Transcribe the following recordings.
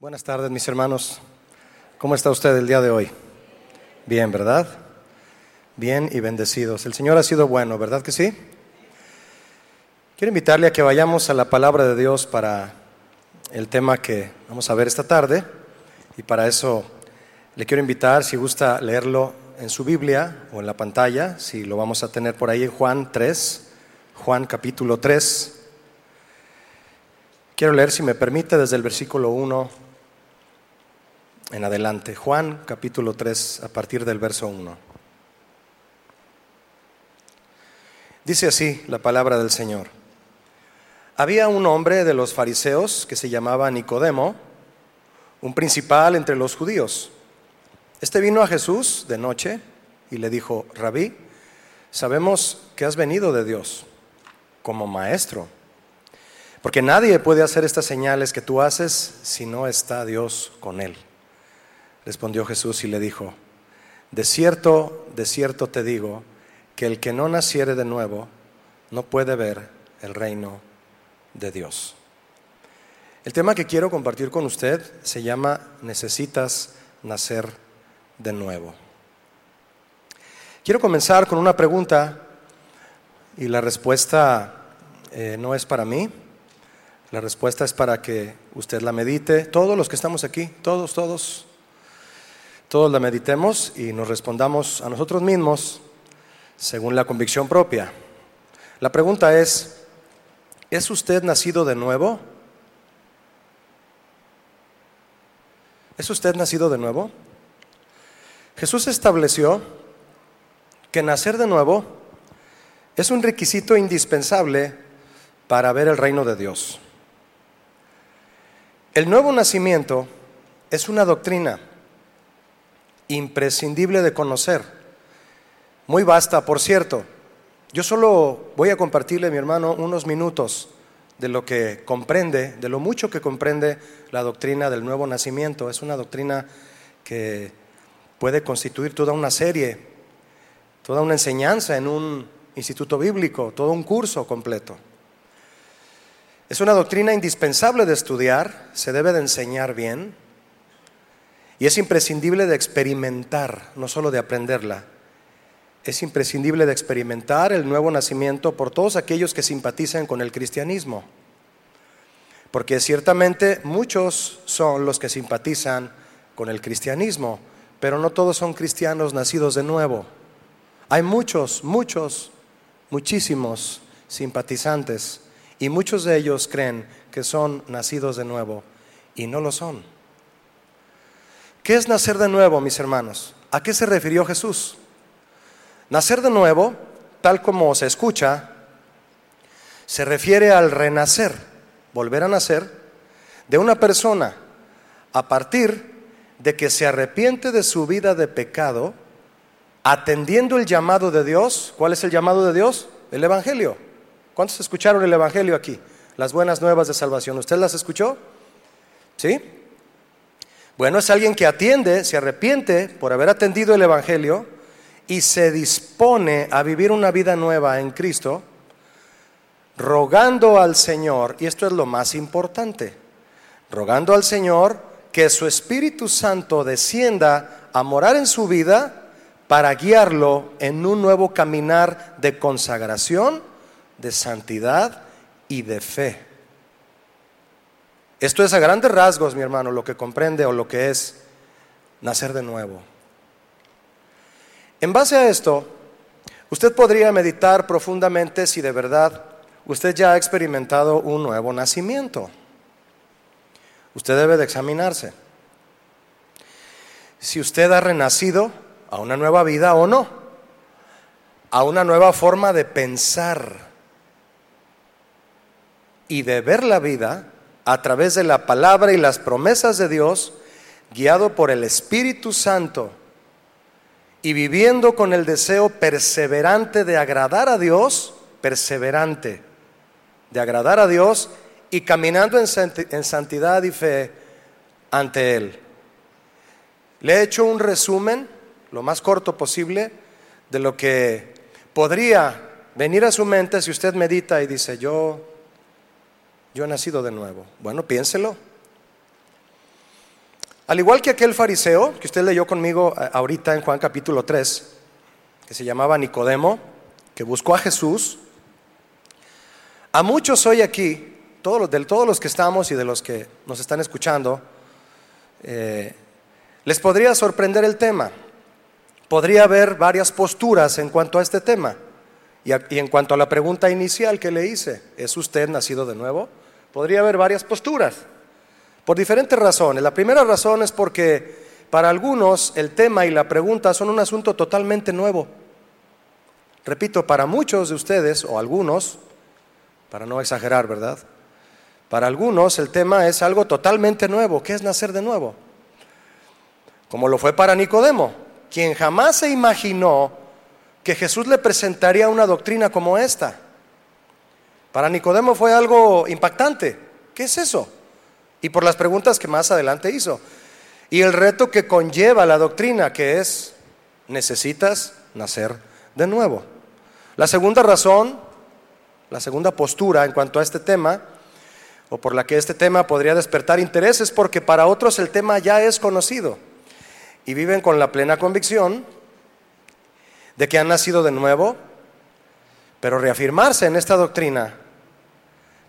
Buenas tardes, mis hermanos. ¿Cómo está usted el día de hoy? Bien, ¿verdad? Bien y bendecidos. El Señor ha sido bueno, ¿verdad que sí? Quiero invitarle a que vayamos a la palabra de Dios para el tema que vamos a ver esta tarde. Y para eso le quiero invitar, si gusta leerlo en su Biblia o en la pantalla, si lo vamos a tener por ahí en Juan 3, Juan capítulo 3. Quiero leer, si me permite, desde el versículo 1 en adelante. Juan capítulo 3 a partir del verso 1. Dice así la palabra del Señor. Había un hombre de los fariseos que se llamaba Nicodemo, un principal entre los judíos. Este vino a Jesús de noche y le dijo, Rabí, sabemos que has venido de Dios como maestro, porque nadie puede hacer estas señales que tú haces si no está Dios con él. Respondió Jesús y le dijo, de cierto, de cierto te digo, que el que no naciere de nuevo no puede ver el reino de Dios. El tema que quiero compartir con usted se llama Necesitas nacer de nuevo. Quiero comenzar con una pregunta y la respuesta eh, no es para mí, la respuesta es para que usted la medite, todos los que estamos aquí, todos, todos, todos la meditemos y nos respondamos a nosotros mismos según la convicción propia. La pregunta es, ¿es usted nacido de nuevo? ¿Es usted nacido de nuevo? Jesús estableció que nacer de nuevo es un requisito indispensable para ver el reino de Dios. El nuevo nacimiento es una doctrina imprescindible de conocer. Muy vasta, por cierto. Yo solo voy a compartirle, mi hermano, unos minutos de lo que comprende, de lo mucho que comprende la doctrina del nuevo nacimiento. Es una doctrina que puede constituir toda una serie, toda una enseñanza en un instituto bíblico, todo un curso completo. Es una doctrina indispensable de estudiar, se debe de enseñar bien, y es imprescindible de experimentar, no solo de aprenderla. Es imprescindible de experimentar el nuevo nacimiento por todos aquellos que simpatizan con el cristianismo. Porque ciertamente muchos son los que simpatizan con el cristianismo, pero no todos son cristianos nacidos de nuevo. Hay muchos, muchos, muchísimos simpatizantes y muchos de ellos creen que son nacidos de nuevo y no lo son. ¿Qué es nacer de nuevo, mis hermanos? ¿A qué se refirió Jesús? Nacer de nuevo, tal como se escucha, se refiere al renacer, volver a nacer, de una persona a partir de que se arrepiente de su vida de pecado, atendiendo el llamado de Dios. ¿Cuál es el llamado de Dios? El Evangelio. ¿Cuántos escucharon el Evangelio aquí? Las buenas nuevas de salvación. ¿Usted las escuchó? ¿Sí? Bueno, es alguien que atiende, se arrepiente por haber atendido el Evangelio y se dispone a vivir una vida nueva en Cristo, rogando al Señor, y esto es lo más importante, rogando al Señor que su Espíritu Santo descienda a morar en su vida para guiarlo en un nuevo caminar de consagración, de santidad y de fe. Esto es a grandes rasgos, mi hermano, lo que comprende o lo que es nacer de nuevo. En base a esto, usted podría meditar profundamente si de verdad usted ya ha experimentado un nuevo nacimiento. Usted debe de examinarse. Si usted ha renacido a una nueva vida o no, a una nueva forma de pensar y de ver la vida a través de la palabra y las promesas de Dios, guiado por el Espíritu Santo y viviendo con el deseo perseverante de agradar a Dios, perseverante, de agradar a Dios y caminando en santidad y fe ante Él. Le he hecho un resumen, lo más corto posible, de lo que podría venir a su mente si usted medita y dice, yo yo he nacido de nuevo. Bueno, piénselo. Al igual que aquel fariseo que usted leyó conmigo eh, ahorita en Juan capítulo 3, que se llamaba Nicodemo, que buscó a Jesús, a muchos hoy aquí, todos los, de todos los que estamos y de los que nos están escuchando, eh, les podría sorprender el tema. Podría haber varias posturas en cuanto a este tema. Y, en cuanto a la pregunta inicial que le hice, ¿es usted nacido de nuevo? Podría haber varias posturas. Por diferentes razones. La primera razón es porque para algunos el tema y la pregunta son un asunto totalmente nuevo. Repito, para muchos de ustedes, o algunos, para no exagerar, ¿verdad? Para algunos el tema es algo totalmente nuevo. ¿Qué es nacer de nuevo? Como lo fue para Nicodemo, quien jamás se imaginó que Jesús le presentaría una doctrina como esta. Para Nicodemo fue algo impactante. ¿Qué es eso? y por las preguntas que más adelante hizo. Y el reto que conlleva la doctrina, que es, necesitas nacer de nuevo. La segunda razón, la segunda postura en cuanto a este tema, o por la que este tema podría despertar interés, es porque para otros el tema ya es conocido y viven con la plena convicción de que han nacido de nuevo, pero reafirmarse en esta doctrina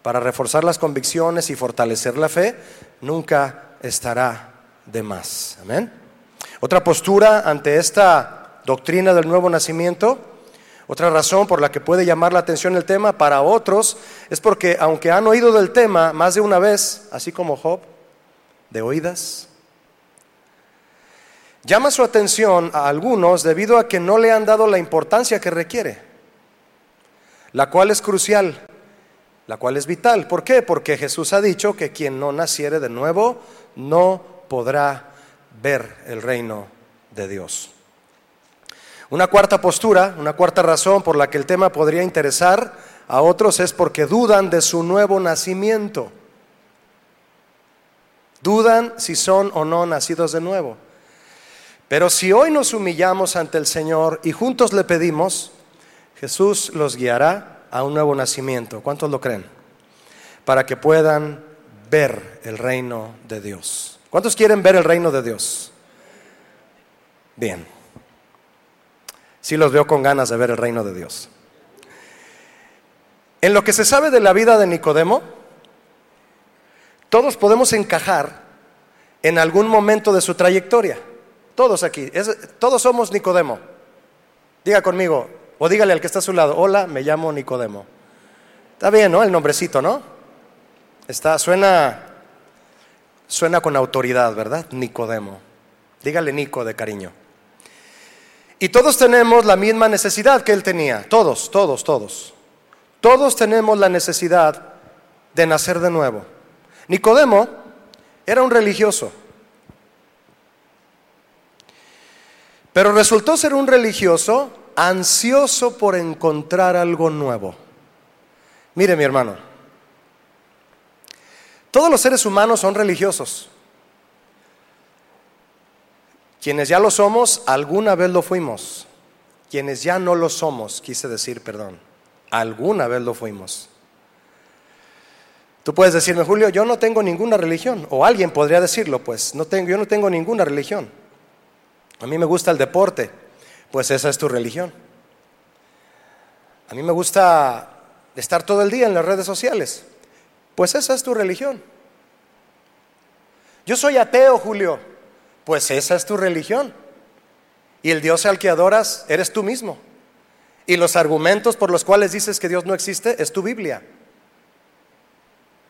para reforzar las convicciones y fortalecer la fe, nunca estará de más. Amén. Otra postura ante esta doctrina del nuevo nacimiento, otra razón por la que puede llamar la atención el tema para otros es porque aunque han oído del tema más de una vez, así como Job, de oídas, llama su atención a algunos debido a que no le han dado la importancia que requiere, la cual es crucial la cual es vital. ¿Por qué? Porque Jesús ha dicho que quien no naciere de nuevo no podrá ver el reino de Dios. Una cuarta postura, una cuarta razón por la que el tema podría interesar a otros es porque dudan de su nuevo nacimiento. Dudan si son o no nacidos de nuevo. Pero si hoy nos humillamos ante el Señor y juntos le pedimos, Jesús los guiará a un nuevo nacimiento. ¿Cuántos lo creen? Para que puedan ver el reino de Dios. ¿Cuántos quieren ver el reino de Dios? Bien. Sí los veo con ganas de ver el reino de Dios. En lo que se sabe de la vida de Nicodemo, todos podemos encajar en algún momento de su trayectoria. Todos aquí, todos somos Nicodemo. Diga conmigo, o dígale al que está a su lado, hola, me llamo Nicodemo. Está bien, ¿no? El nombrecito, ¿no? Está, suena, suena con autoridad, ¿verdad? Nicodemo. Dígale Nico de cariño. Y todos tenemos la misma necesidad que él tenía. Todos, todos, todos. Todos tenemos la necesidad de nacer de nuevo. Nicodemo era un religioso. Pero resultó ser un religioso ansioso por encontrar algo nuevo. Mire mi hermano, todos los seres humanos son religiosos. Quienes ya lo somos, alguna vez lo fuimos. Quienes ya no lo somos, quise decir, perdón, alguna vez lo fuimos. Tú puedes decirme, Julio, yo no tengo ninguna religión. O alguien podría decirlo, pues, no tengo, yo no tengo ninguna religión. A mí me gusta el deporte pues esa es tu religión. A mí me gusta estar todo el día en las redes sociales, pues esa es tu religión. Yo soy ateo, Julio, pues esa es tu religión. Y el Dios al que adoras eres tú mismo. Y los argumentos por los cuales dices que Dios no existe es tu Biblia.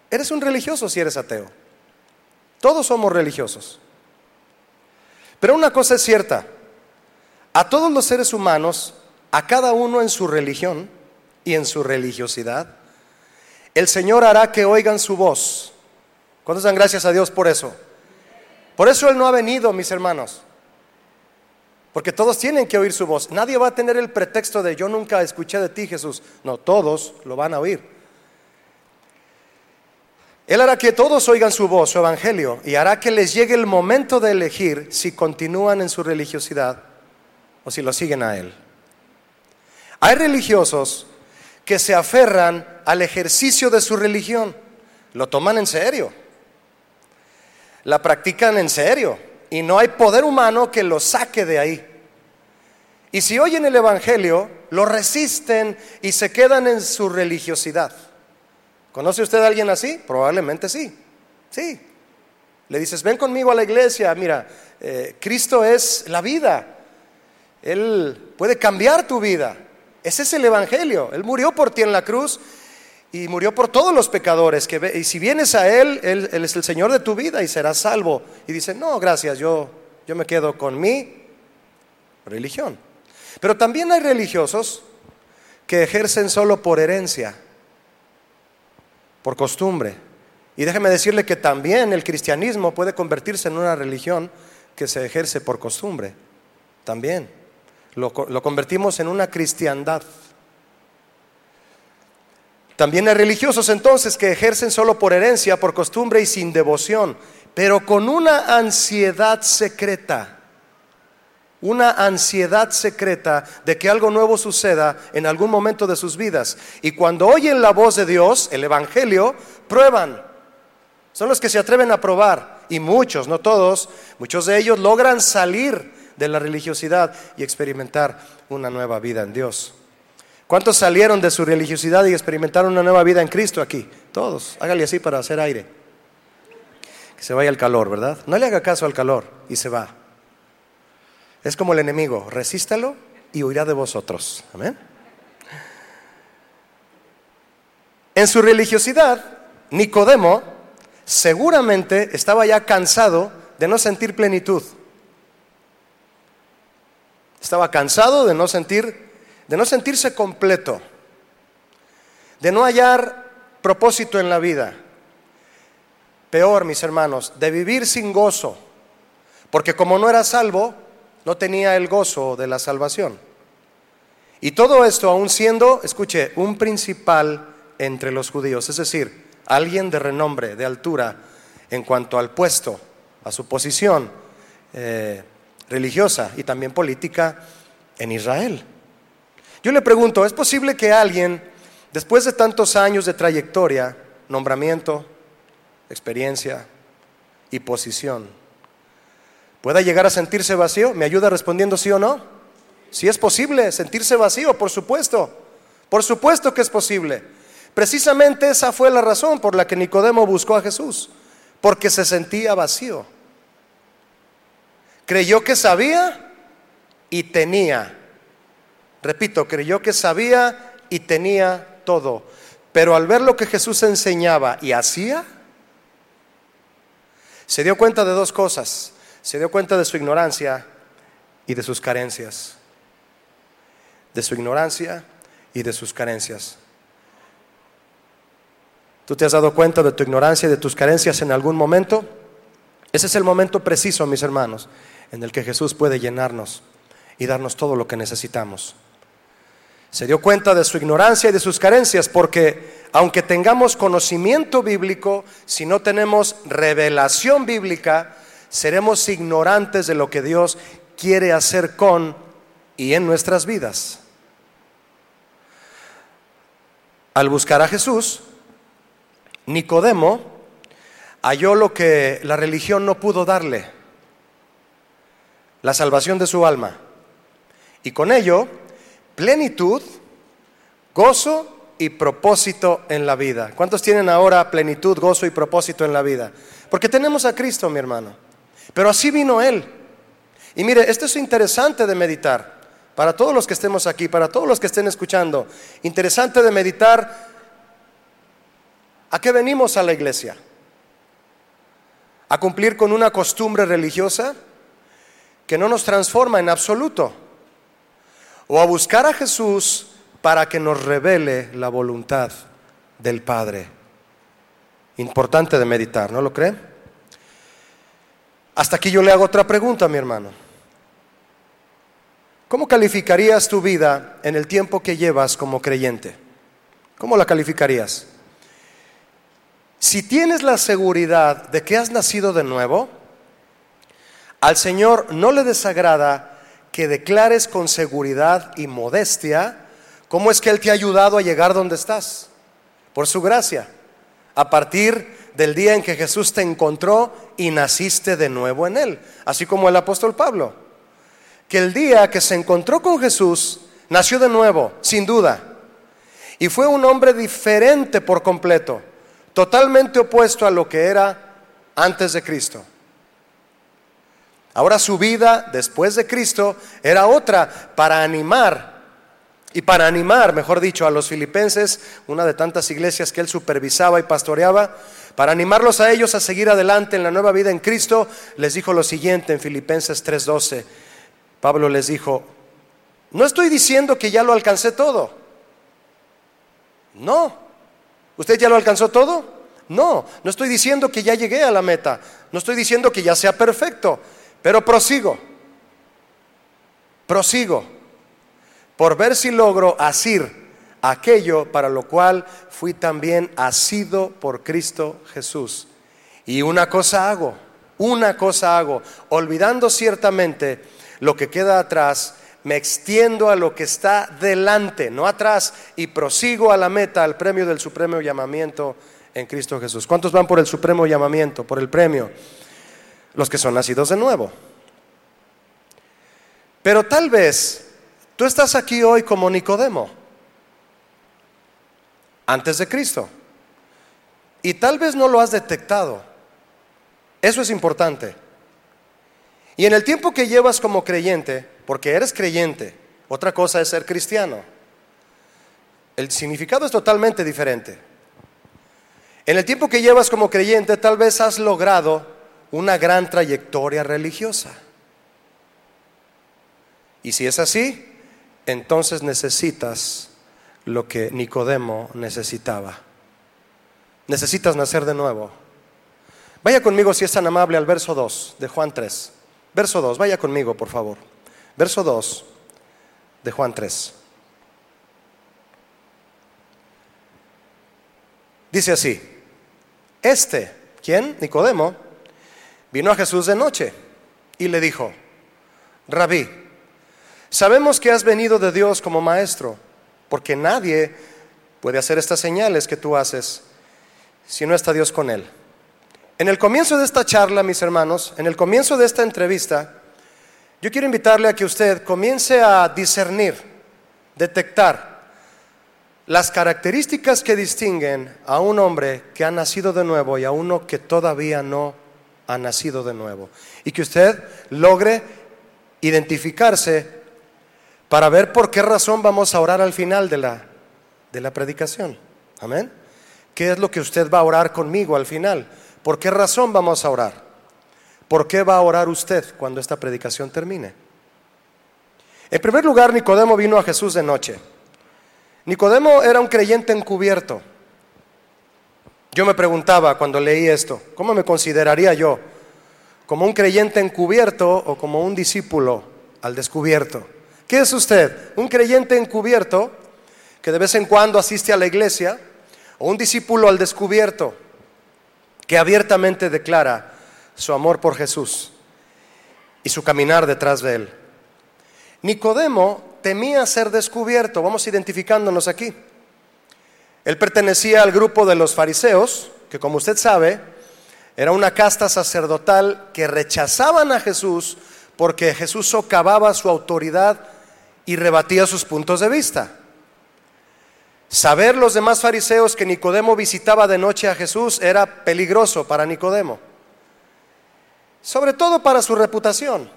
Eres un religioso si eres ateo. Todos somos religiosos. Pero una cosa es cierta, a todos los seres humanos, a cada uno en su religión y en su religiosidad, el Señor hará que oigan su voz. ¿Cuántos dan gracias a Dios por eso? Por eso Él no ha venido, mis hermanos. Porque todos tienen que oír su voz. Nadie va a tener el pretexto de yo nunca escuché de ti, Jesús. No, todos lo van a oír. Él hará que todos oigan su voz, su evangelio, y hará que les llegue el momento de elegir si continúan en su religiosidad o si lo siguen a Él. Hay religiosos que se aferran al ejercicio de su religión, lo toman en serio, la practican en serio, y no hay poder humano que lo saque de ahí. Y si oyen el Evangelio, lo resisten y se quedan en su religiosidad. ¿Conoce usted a alguien así? Probablemente sí. Sí. Le dices, ven conmigo a la iglesia, mira, eh, Cristo es la vida. Él puede cambiar tu vida. Ese es el Evangelio. Él murió por ti en la cruz y murió por todos los pecadores. Que, y si vienes a él, él, es el Señor de tu vida y serás salvo. Y dice, no, gracias, yo, yo me quedo con mi religión. Pero también hay religiosos que ejercen solo por herencia, por costumbre. Y déjeme decirle que también el cristianismo puede convertirse en una religión que se ejerce por costumbre. También. Lo, lo convertimos en una cristiandad. También hay religiosos entonces que ejercen solo por herencia, por costumbre y sin devoción, pero con una ansiedad secreta, una ansiedad secreta de que algo nuevo suceda en algún momento de sus vidas. Y cuando oyen la voz de Dios, el Evangelio, prueban. Son los que se atreven a probar. Y muchos, no todos, muchos de ellos logran salir de la religiosidad y experimentar una nueva vida en Dios. ¿Cuántos salieron de su religiosidad y experimentaron una nueva vida en Cristo aquí? Todos. Hágale así para hacer aire. Que se vaya el calor, ¿verdad? No le haga caso al calor y se va. Es como el enemigo, resístalo y huirá de vosotros. Amén. En su religiosidad, Nicodemo seguramente estaba ya cansado de no sentir plenitud. Estaba cansado de no sentir de no sentirse completo, de no hallar propósito en la vida. Peor, mis hermanos, de vivir sin gozo, porque como no era salvo, no tenía el gozo de la salvación. Y todo esto aún siendo, escuche, un principal entre los judíos, es decir, alguien de renombre, de altura, en cuanto al puesto, a su posición eh, religiosa y también política en Israel. Yo le pregunto, ¿es posible que alguien, después de tantos años de trayectoria, nombramiento, experiencia y posición, pueda llegar a sentirse vacío? ¿Me ayuda respondiendo sí o no? Si es posible sentirse vacío, por supuesto. Por supuesto que es posible. Precisamente esa fue la razón por la que Nicodemo buscó a Jesús, porque se sentía vacío. Creyó que sabía y tenía Repito, creyó que sabía y tenía todo. Pero al ver lo que Jesús enseñaba y hacía, se dio cuenta de dos cosas. Se dio cuenta de su ignorancia y de sus carencias. De su ignorancia y de sus carencias. ¿Tú te has dado cuenta de tu ignorancia y de tus carencias en algún momento? Ese es el momento preciso, mis hermanos, en el que Jesús puede llenarnos y darnos todo lo que necesitamos. Se dio cuenta de su ignorancia y de sus carencias, porque aunque tengamos conocimiento bíblico, si no tenemos revelación bíblica, seremos ignorantes de lo que Dios quiere hacer con y en nuestras vidas. Al buscar a Jesús, Nicodemo halló lo que la religión no pudo darle, la salvación de su alma. Y con ello plenitud, gozo y propósito en la vida. ¿Cuántos tienen ahora plenitud, gozo y propósito en la vida? Porque tenemos a Cristo, mi hermano. Pero así vino Él. Y mire, esto es interesante de meditar. Para todos los que estemos aquí, para todos los que estén escuchando, interesante de meditar a qué venimos a la iglesia. A cumplir con una costumbre religiosa que no nos transforma en absoluto o a buscar a Jesús para que nos revele la voluntad del Padre. Importante de meditar, ¿no lo cree? Hasta aquí yo le hago otra pregunta, mi hermano. ¿Cómo calificarías tu vida en el tiempo que llevas como creyente? ¿Cómo la calificarías? Si tienes la seguridad de que has nacido de nuevo, al Señor no le desagrada que declares con seguridad y modestia cómo es que Él te ha ayudado a llegar donde estás, por su gracia, a partir del día en que Jesús te encontró y naciste de nuevo en Él, así como el apóstol Pablo, que el día que se encontró con Jesús, nació de nuevo, sin duda, y fue un hombre diferente por completo, totalmente opuesto a lo que era antes de Cristo. Ahora su vida después de Cristo era otra para animar y para animar, mejor dicho, a los filipenses, una de tantas iglesias que él supervisaba y pastoreaba, para animarlos a ellos a seguir adelante en la nueva vida en Cristo, les dijo lo siguiente en Filipenses 3:12. Pablo les dijo, no estoy diciendo que ya lo alcancé todo. No. ¿Usted ya lo alcanzó todo? No, no estoy diciendo que ya llegué a la meta. No estoy diciendo que ya sea perfecto, pero prosigo. Prosigo por ver si logro asir aquello para lo cual fui también asido por Cristo Jesús. Y una cosa hago, una cosa hago, olvidando ciertamente lo que queda atrás, me extiendo a lo que está delante, no atrás, y prosigo a la meta, al premio del supremo llamamiento en Cristo Jesús. ¿Cuántos van por el supremo llamamiento, por el premio? Los que son nacidos de nuevo. Pero tal vez Tú estás aquí hoy como Nicodemo, antes de Cristo. Y tal vez no lo has detectado. Eso es importante. Y en el tiempo que llevas como creyente, porque eres creyente, otra cosa es ser cristiano. El significado es totalmente diferente. En el tiempo que llevas como creyente, tal vez has logrado una gran trayectoria religiosa. Y si es así, entonces necesitas lo que Nicodemo necesitaba. Necesitas nacer de nuevo. Vaya conmigo, si es tan amable, al verso 2 de Juan 3. Verso 2, vaya conmigo, por favor. Verso 2 de Juan 3. Dice así, este, ¿quién? Nicodemo, vino a Jesús de noche y le dijo, rabí, Sabemos que has venido de Dios como maestro, porque nadie puede hacer estas señales que tú haces si no está Dios con él. En el comienzo de esta charla, mis hermanos, en el comienzo de esta entrevista, yo quiero invitarle a que usted comience a discernir, detectar las características que distinguen a un hombre que ha nacido de nuevo y a uno que todavía no ha nacido de nuevo. Y que usted logre identificarse para ver por qué razón vamos a orar al final de la, de la predicación. Amén. ¿Qué es lo que usted va a orar conmigo al final? ¿Por qué razón vamos a orar? ¿Por qué va a orar usted cuando esta predicación termine? En primer lugar, Nicodemo vino a Jesús de noche. Nicodemo era un creyente encubierto. Yo me preguntaba cuando leí esto, ¿cómo me consideraría yo? ¿Como un creyente encubierto o como un discípulo al descubierto? ¿Qué es usted? ¿Un creyente encubierto que de vez en cuando asiste a la iglesia? ¿O un discípulo al descubierto que abiertamente declara su amor por Jesús y su caminar detrás de él? Nicodemo temía ser descubierto, vamos identificándonos aquí. Él pertenecía al grupo de los fariseos, que como usted sabe, era una casta sacerdotal que rechazaban a Jesús porque Jesús socavaba su autoridad y rebatía sus puntos de vista. Saber los demás fariseos que Nicodemo visitaba de noche a Jesús era peligroso para Nicodemo, sobre todo para su reputación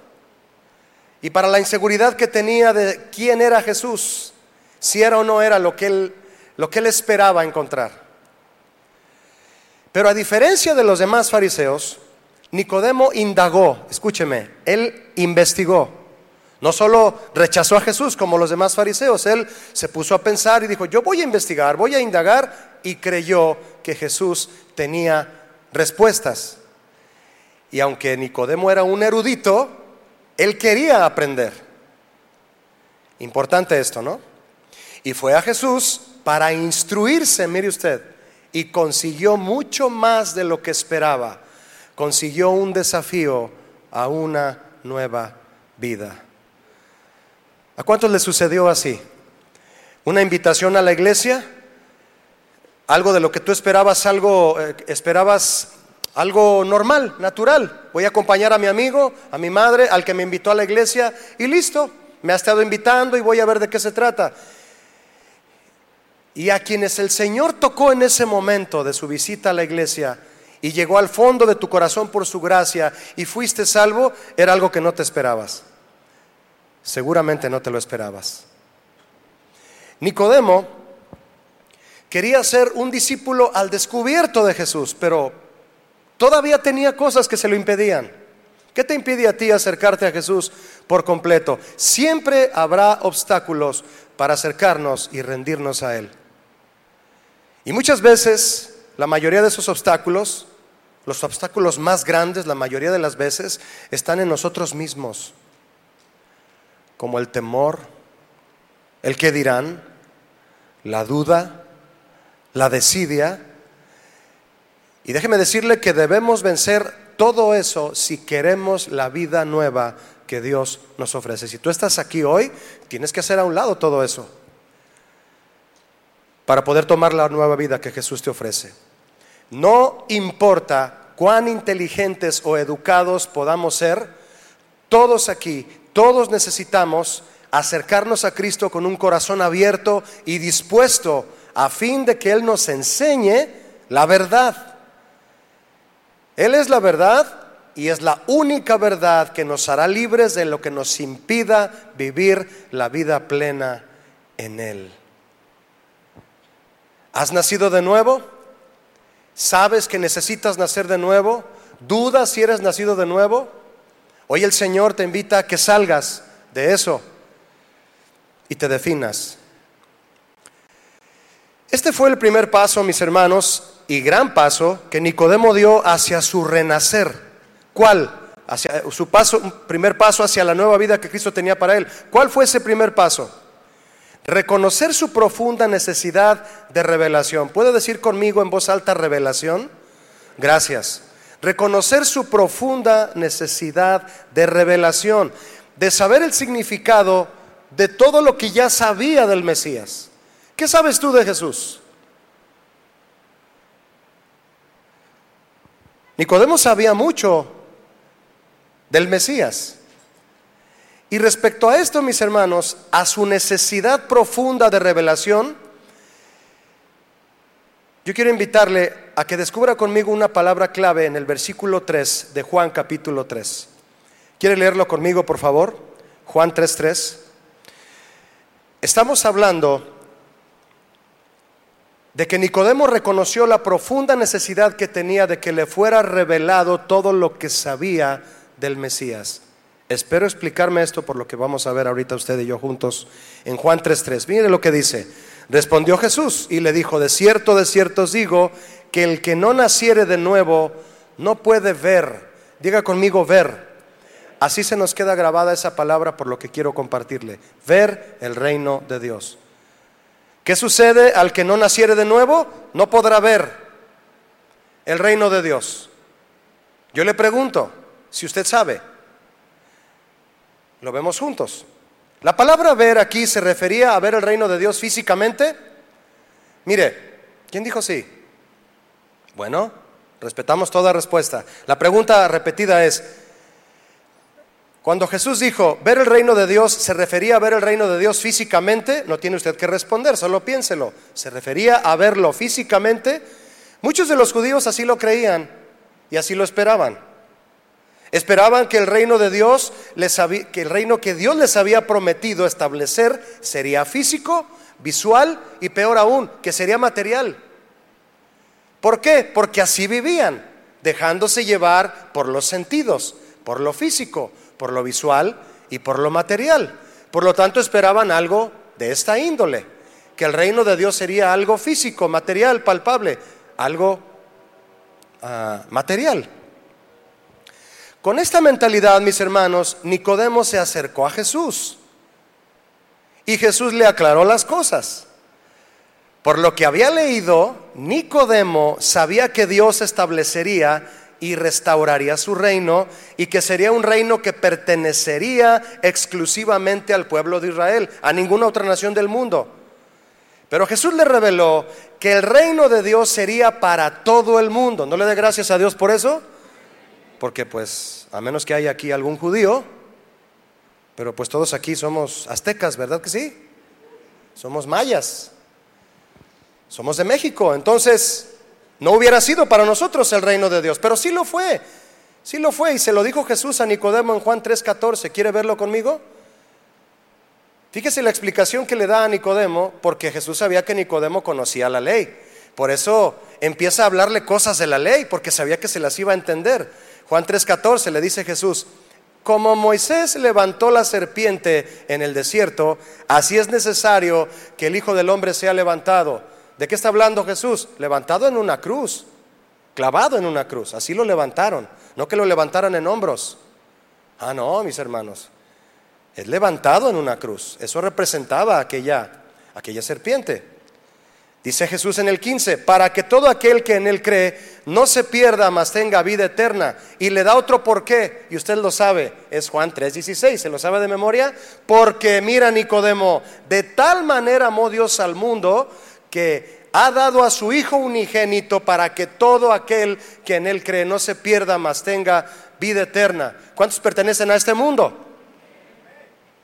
y para la inseguridad que tenía de quién era Jesús, si era o no era lo que él, lo que él esperaba encontrar. Pero a diferencia de los demás fariseos, Nicodemo indagó, escúcheme, él investigó no solo rechazó a Jesús como los demás fariseos, él se puso a pensar y dijo, yo voy a investigar, voy a indagar y creyó que Jesús tenía respuestas. Y aunque Nicodemo era un erudito, él quería aprender. Importante esto, ¿no? Y fue a Jesús para instruirse, mire usted, y consiguió mucho más de lo que esperaba. Consiguió un desafío a una nueva vida. ¿A cuántos les sucedió así? Una invitación a la iglesia, algo de lo que tú esperabas, algo, eh, esperabas algo normal, natural. Voy a acompañar a mi amigo, a mi madre, al que me invitó a la iglesia y listo. Me ha estado invitando y voy a ver de qué se trata. Y a quienes el Señor tocó en ese momento de su visita a la iglesia y llegó al fondo de tu corazón por su gracia y fuiste salvo, era algo que no te esperabas. Seguramente no te lo esperabas. Nicodemo quería ser un discípulo al descubierto de Jesús, pero todavía tenía cosas que se lo impedían. ¿Qué te impide a ti acercarte a Jesús por completo? Siempre habrá obstáculos para acercarnos y rendirnos a Él. Y muchas veces, la mayoría de esos obstáculos, los obstáculos más grandes, la mayoría de las veces, están en nosotros mismos, como el temor, el que dirán, la duda, la desidia. Y déjeme decirle que debemos vencer todo eso si queremos la vida nueva que Dios nos ofrece. Si tú estás aquí hoy, tienes que hacer a un lado todo eso para poder tomar la nueva vida que Jesús te ofrece. No importa cuán inteligentes o educados podamos ser, todos aquí, todos necesitamos acercarnos a Cristo con un corazón abierto y dispuesto a fin de que Él nos enseñe la verdad. Él es la verdad y es la única verdad que nos hará libres de lo que nos impida vivir la vida plena en Él. ¿Has nacido de nuevo? ¿Sabes que necesitas nacer de nuevo? ¿Dudas si eres nacido de nuevo? Hoy el Señor te invita a que salgas de eso y te definas. Este fue el primer paso, mis hermanos, y gran paso que Nicodemo dio hacia su renacer. ¿Cuál? Hacia su paso, primer paso hacia la nueva vida que Cristo tenía para él. ¿Cuál fue ese primer paso? Reconocer su profunda necesidad de revelación. ¿Puede decir conmigo en voz alta revelación? Gracias. Reconocer su profunda necesidad de revelación, de saber el significado de todo lo que ya sabía del Mesías. ¿Qué sabes tú de Jesús? Nicodemo sabía mucho del Mesías. Y respecto a esto, mis hermanos, a su necesidad profunda de revelación, yo quiero invitarle a que descubra conmigo una palabra clave en el versículo 3 de Juan capítulo 3. ¿Quiere leerlo conmigo, por favor? Juan 3.3. Estamos hablando de que Nicodemo reconoció la profunda necesidad que tenía de que le fuera revelado todo lo que sabía del Mesías. Espero explicarme esto por lo que vamos a ver ahorita usted y yo juntos en Juan 3.3. Mire lo que dice. Respondió Jesús y le dijo, de cierto, de cierto os digo, que el que no naciere de nuevo no puede ver. Diga conmigo ver. Así se nos queda grabada esa palabra por lo que quiero compartirle. Ver el reino de Dios. ¿Qué sucede al que no naciere de nuevo? No podrá ver el reino de Dios. Yo le pregunto, si usted sabe, lo vemos juntos. La palabra ver aquí se refería a ver el reino de Dios físicamente. Mire, ¿quién dijo sí? Bueno, respetamos toda respuesta. La pregunta repetida es, cuando Jesús dijo, ver el reino de Dios, ¿se refería a ver el reino de Dios físicamente? No tiene usted que responder, solo piénselo. ¿Se refería a verlo físicamente? Muchos de los judíos así lo creían y así lo esperaban. Esperaban que el reino de Dios, les que el reino que Dios les había prometido establecer sería físico, visual y peor aún, que sería material. ¿Por qué? Porque así vivían, dejándose llevar por los sentidos, por lo físico, por lo visual y por lo material. Por lo tanto, esperaban algo de esta índole, que el reino de Dios sería algo físico, material, palpable, algo ah, material. Con esta mentalidad, mis hermanos, Nicodemo se acercó a Jesús y Jesús le aclaró las cosas. Por lo que había leído, Nicodemo sabía que Dios establecería y restauraría su reino y que sería un reino que pertenecería exclusivamente al pueblo de Israel, a ninguna otra nación del mundo. Pero Jesús le reveló que el reino de Dios sería para todo el mundo. ¿No le dé gracias a Dios por eso? Porque pues, a menos que haya aquí algún judío, pero pues todos aquí somos aztecas, ¿verdad que sí? Somos mayas. Somos de México. Entonces, no hubiera sido para nosotros el reino de Dios, pero sí lo fue. Sí lo fue y se lo dijo Jesús a Nicodemo en Juan 3:14. ¿Quiere verlo conmigo? Fíjese la explicación que le da a Nicodemo, porque Jesús sabía que Nicodemo conocía la ley. Por eso empieza a hablarle cosas de la ley, porque sabía que se las iba a entender. Juan 3:14 le dice Jesús, como Moisés levantó la serpiente en el desierto, así es necesario que el Hijo del Hombre sea levantado. ¿De qué está hablando Jesús? Levantado en una cruz, clavado en una cruz. Así lo levantaron, no que lo levantaran en hombros. Ah, no, mis hermanos. Es levantado en una cruz. Eso representaba aquella, aquella serpiente. Dice Jesús en el 15, para que todo aquel que en él cree no se pierda, mas tenga vida eterna. Y le da otro por qué, y usted lo sabe, es Juan 3:16, ¿se lo sabe de memoria? Porque mira Nicodemo, de tal manera amó Dios al mundo que ha dado a su Hijo unigénito para que todo aquel que en él cree no se pierda, mas tenga vida eterna. ¿Cuántos pertenecen a este mundo?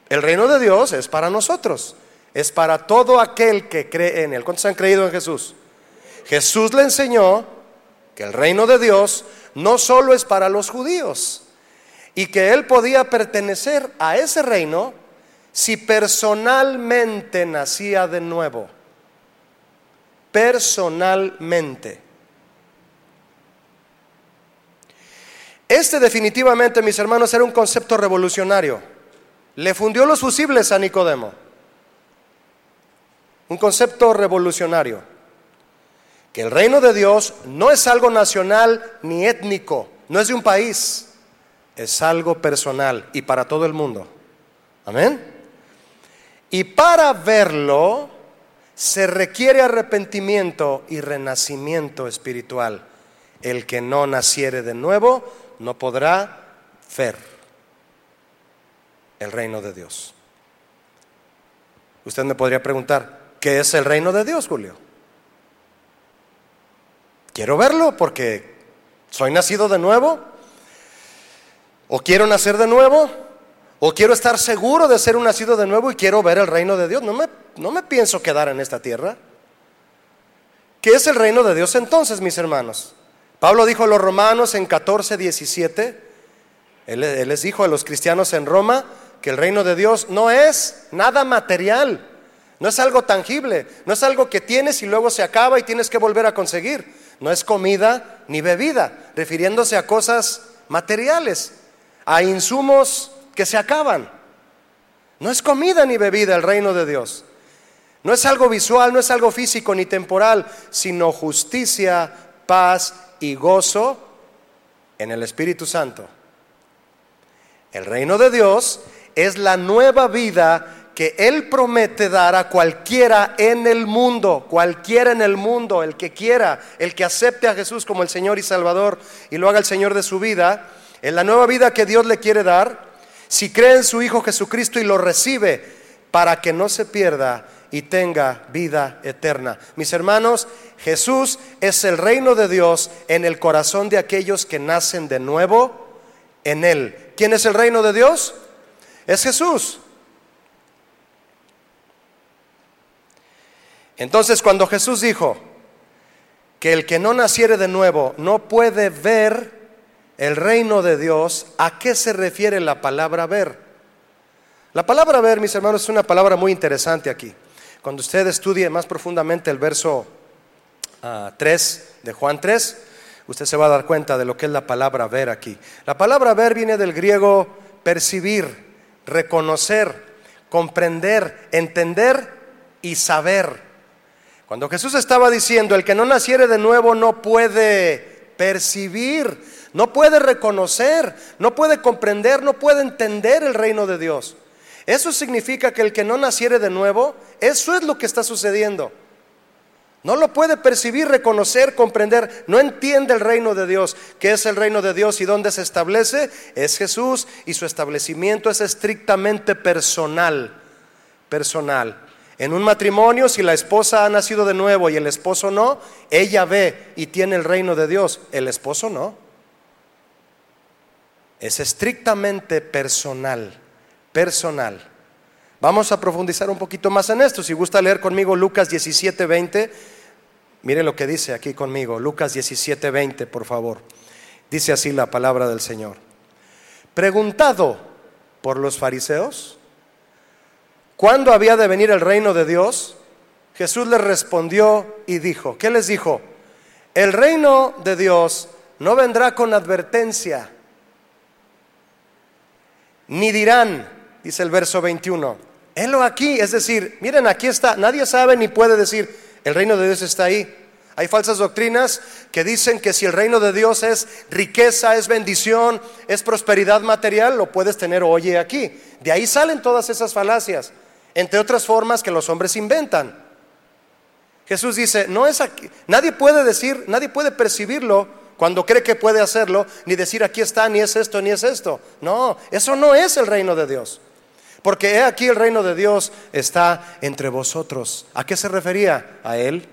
El reino de Dios es para nosotros es para todo aquel que cree en Él. ¿Cuántos han creído en Jesús? Jesús le enseñó que el reino de Dios no solo es para los judíos y que Él podía pertenecer a ese reino si personalmente nacía de nuevo. Personalmente. Este definitivamente, mis hermanos, era un concepto revolucionario. Le fundió los fusibles a Nicodemo. Un concepto revolucionario. Que el reino de Dios no es algo nacional ni étnico, no es de un país, es algo personal y para todo el mundo. Amén. Y para verlo se requiere arrepentimiento y renacimiento espiritual. El que no naciere de nuevo no podrá ver el reino de Dios. Usted me podría preguntar, ¿Qué es el reino de Dios, Julio? Quiero verlo porque soy nacido de nuevo. O quiero nacer de nuevo. O quiero estar seguro de ser un nacido de nuevo y quiero ver el reino de Dios. No me, no me pienso quedar en esta tierra. ¿Qué es el reino de Dios entonces, mis hermanos? Pablo dijo a los romanos en 14, 17. Él, él les dijo a los cristianos en Roma que el reino de Dios no es nada material no es algo tangible, no es algo que tienes y luego se acaba y tienes que volver a conseguir. No es comida ni bebida, refiriéndose a cosas materiales, a insumos que se acaban. No es comida ni bebida el reino de Dios. No es algo visual, no es algo físico ni temporal, sino justicia, paz y gozo en el Espíritu Santo. El reino de Dios es la nueva vida que Él promete dar a cualquiera en el mundo, cualquiera en el mundo, el que quiera, el que acepte a Jesús como el Señor y Salvador y lo haga el Señor de su vida, en la nueva vida que Dios le quiere dar, si cree en su Hijo Jesucristo y lo recibe para que no se pierda y tenga vida eterna. Mis hermanos, Jesús es el reino de Dios en el corazón de aquellos que nacen de nuevo en Él. ¿Quién es el reino de Dios? Es Jesús. Entonces cuando Jesús dijo que el que no naciere de nuevo no puede ver el reino de Dios, ¿a qué se refiere la palabra ver? La palabra ver, mis hermanos, es una palabra muy interesante aquí. Cuando usted estudie más profundamente el verso 3 ah, de Juan 3, usted se va a dar cuenta de lo que es la palabra ver aquí. La palabra ver viene del griego percibir, reconocer, comprender, entender y saber. Cuando Jesús estaba diciendo, el que no naciere de nuevo no puede percibir, no puede reconocer, no puede comprender, no puede entender el reino de Dios. Eso significa que el que no naciere de nuevo, eso es lo que está sucediendo. No lo puede percibir, reconocer, comprender, no entiende el reino de Dios. ¿Qué es el reino de Dios y dónde se establece? Es Jesús y su establecimiento es estrictamente personal, personal. En un matrimonio, si la esposa ha nacido de nuevo y el esposo no, ella ve y tiene el reino de Dios, el esposo no. Es estrictamente personal, personal. Vamos a profundizar un poquito más en esto. Si gusta leer conmigo Lucas 17, 20, mire lo que dice aquí conmigo, Lucas 17, 20, por favor. Dice así la palabra del Señor. Preguntado por los fariseos, ¿cuándo había de venir el reino de Dios? Jesús les respondió y dijo, ¿qué les dijo? El reino de Dios no vendrá con advertencia, ni dirán, dice el verso 21, helo aquí, es decir, miren, aquí está, nadie sabe ni puede decir, el reino de Dios está ahí. Hay falsas doctrinas que dicen que si el reino de Dios es riqueza, es bendición, es prosperidad material, lo puedes tener hoy aquí. De ahí salen todas esas falacias, entre otras formas que los hombres inventan. Jesús dice, no es aquí, nadie puede decir, nadie puede percibirlo cuando cree que puede hacerlo, ni decir aquí está, ni es esto, ni es esto. No, eso no es el reino de Dios. Porque he aquí el reino de Dios está entre vosotros. ¿A qué se refería? A Él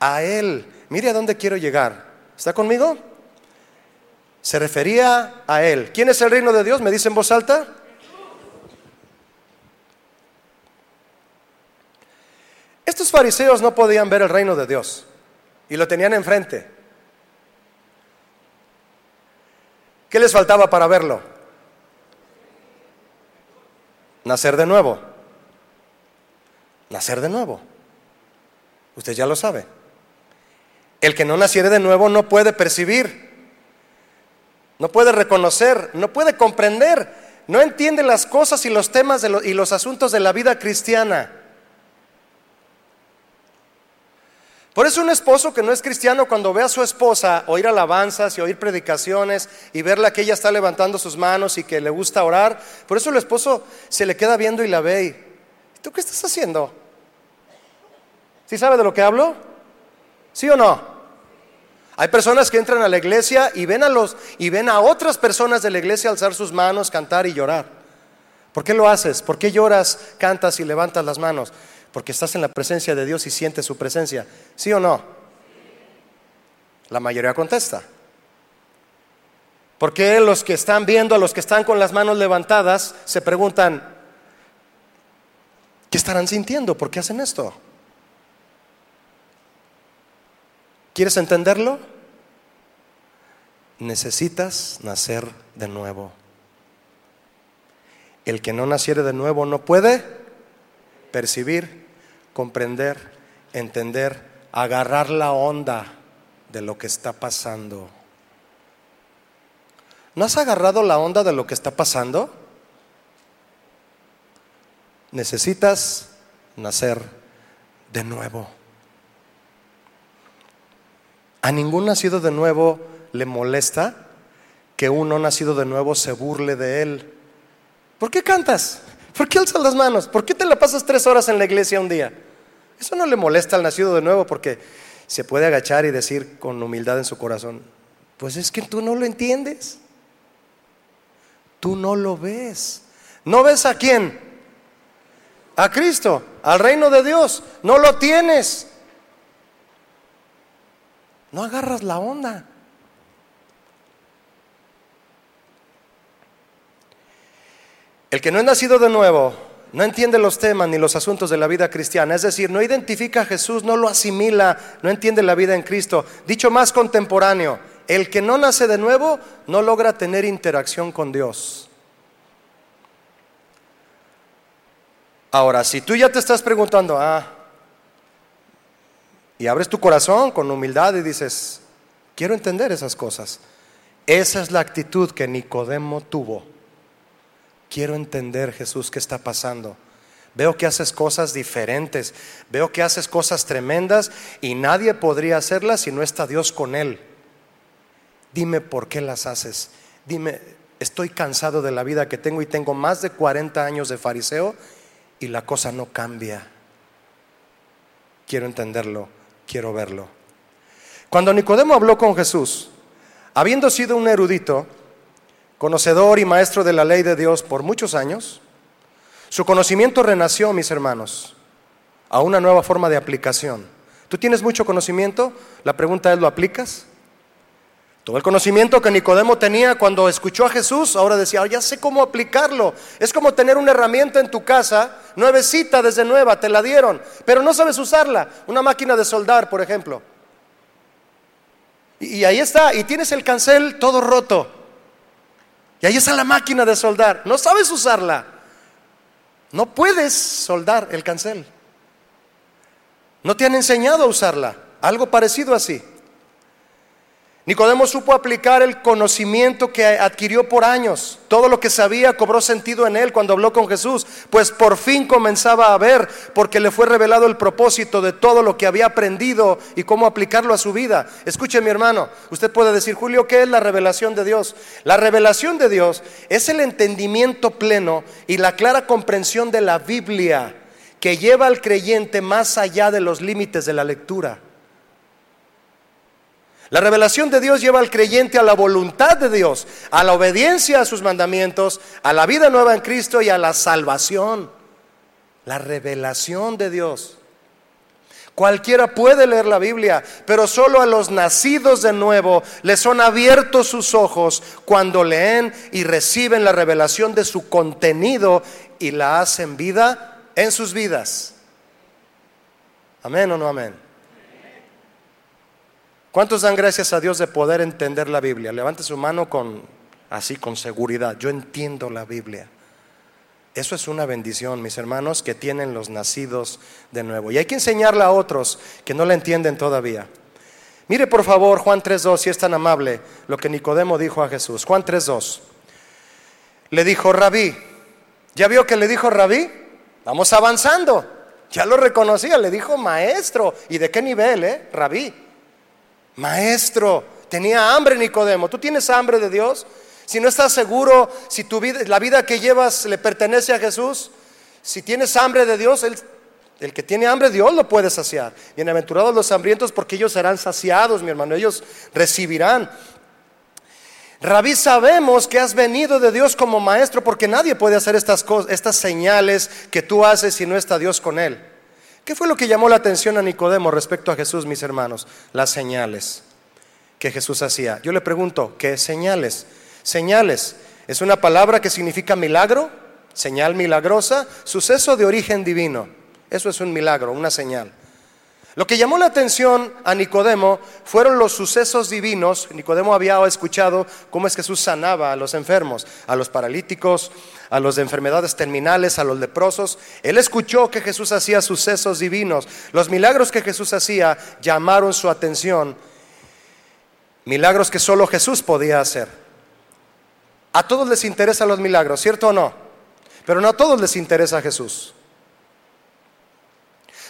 a Él. Mire a dónde quiero llegar. ¿Está conmigo? Se refería a Él. ¿Quién es el reino de Dios? ¿Me dice en voz alta? Estos fariseos no podían ver el reino de Dios y lo tenían enfrente. ¿Qué les faltaba para verlo? Nacer de nuevo. Nacer de nuevo. Usted ya lo sabe. El que no naciere de nuevo no puede percibir, no puede reconocer, no puede comprender, no entiende las cosas y los temas y los asuntos de la vida cristiana. Por eso un esposo que no es cristiano cuando ve a su esposa oír alabanzas y oír predicaciones y verla que ella está levantando sus manos y que le gusta orar, por eso el esposo se le queda viendo y la ve y, ¿tú qué estás haciendo? ¿Sí sabe de lo que hablo? ¿Sí o no? Hay personas que entran a la iglesia y ven a los y ven a otras personas de la iglesia alzar sus manos, cantar y llorar. ¿Por qué lo haces? ¿Por qué lloras, cantas y levantas las manos? Porque estás en la presencia de Dios y sientes su presencia. ¿Sí o no? La mayoría contesta. Porque los que están viendo, a los que están con las manos levantadas, se preguntan, ¿qué estarán sintiendo? ¿Por qué hacen esto? ¿Quieres entenderlo? Necesitas nacer de nuevo. El que no naciere de nuevo no puede percibir, comprender, entender, agarrar la onda de lo que está pasando. ¿No has agarrado la onda de lo que está pasando? Necesitas nacer de nuevo. A ningún nacido de nuevo le molesta que uno nacido de nuevo se burle de él. ¿Por qué cantas? ¿Por qué alzas las manos? ¿Por qué te la pasas tres horas en la iglesia un día? Eso no le molesta al nacido de nuevo porque se puede agachar y decir con humildad en su corazón, pues es que tú no lo entiendes. Tú no lo ves. ¿No ves a quién? A Cristo, al reino de Dios. No lo tienes. No agarras la onda. El que no es nacido de nuevo no entiende los temas ni los asuntos de la vida cristiana, es decir, no identifica a Jesús, no lo asimila, no entiende la vida en Cristo. Dicho más contemporáneo, el que no nace de nuevo no logra tener interacción con Dios. Ahora, si tú ya te estás preguntando, ah, y abres tu corazón con humildad y dices, quiero entender esas cosas. Esa es la actitud que Nicodemo tuvo. Quiero entender, Jesús, qué está pasando. Veo que haces cosas diferentes, veo que haces cosas tremendas y nadie podría hacerlas si no está Dios con él. Dime por qué las haces. Dime, estoy cansado de la vida que tengo y tengo más de 40 años de fariseo y la cosa no cambia. Quiero entenderlo quiero verlo. Cuando Nicodemo habló con Jesús, habiendo sido un erudito, conocedor y maestro de la ley de Dios por muchos años, Su conocimiento renació, mis hermanos, a una nueva forma de aplicación. ¿Tú tienes mucho conocimiento? La pregunta es, ¿lo aplicas? Todo el conocimiento que Nicodemo tenía cuando escuchó a Jesús, ahora decía, ya sé cómo aplicarlo. Es como tener una herramienta en tu casa, nuevecita desde nueva, te la dieron, pero no sabes usarla. Una máquina de soldar, por ejemplo. Y ahí está, y tienes el cancel todo roto. Y ahí está la máquina de soldar. No sabes usarla. No puedes soldar el cancel. No te han enseñado a usarla. Algo parecido así. Nicodemo supo aplicar el conocimiento que adquirió por años. Todo lo que sabía cobró sentido en él cuando habló con Jesús, pues por fin comenzaba a ver porque le fue revelado el propósito de todo lo que había aprendido y cómo aplicarlo a su vida. Escuche mi hermano, usted puede decir, Julio, ¿qué es la revelación de Dios? La revelación de Dios es el entendimiento pleno y la clara comprensión de la Biblia que lleva al creyente más allá de los límites de la lectura. La revelación de Dios lleva al creyente a la voluntad de Dios, a la obediencia a sus mandamientos, a la vida nueva en Cristo y a la salvación. La revelación de Dios. Cualquiera puede leer la Biblia, pero solo a los nacidos de nuevo les son abiertos sus ojos cuando leen y reciben la revelación de su contenido y la hacen vida en sus vidas. Amén o no amén. ¿Cuántos dan gracias a Dios de poder entender la Biblia? Levante su mano con así con seguridad. Yo entiendo la Biblia. Eso es una bendición, mis hermanos, que tienen los nacidos de nuevo. Y hay que enseñarla a otros que no la entienden todavía. Mire por favor Juan 3.2, si es tan amable, lo que Nicodemo dijo a Jesús. Juan 3.2. Le dijo, rabí. ¿Ya vio que le dijo rabí? Vamos avanzando. Ya lo reconocía, le dijo maestro. ¿Y de qué nivel, eh? Rabí. Maestro, tenía hambre Nicodemo. ¿Tú tienes hambre de Dios? Si no estás seguro si vida, la vida que llevas le pertenece a Jesús, si tienes hambre de Dios, el, el que tiene hambre, Dios lo puede saciar. Bienaventurados los hambrientos porque ellos serán saciados, mi hermano, ellos recibirán. Rabí, sabemos que has venido de Dios como maestro porque nadie puede hacer estas, cosas, estas señales que tú haces si no está Dios con él. ¿Qué fue lo que llamó la atención a Nicodemo respecto a Jesús, mis hermanos? Las señales que Jesús hacía. Yo le pregunto, ¿qué señales? Señales. ¿Es una palabra que significa milagro? Señal milagrosa, suceso de origen divino. Eso es un milagro, una señal. Lo que llamó la atención a Nicodemo fueron los sucesos divinos. Nicodemo había escuchado cómo es que Jesús sanaba a los enfermos, a los paralíticos, a los de enfermedades terminales, a los leprosos. Él escuchó que Jesús hacía sucesos divinos. Los milagros que Jesús hacía llamaron su atención. Milagros que solo Jesús podía hacer. A todos les interesan los milagros, ¿cierto o no? Pero no a todos les interesa Jesús.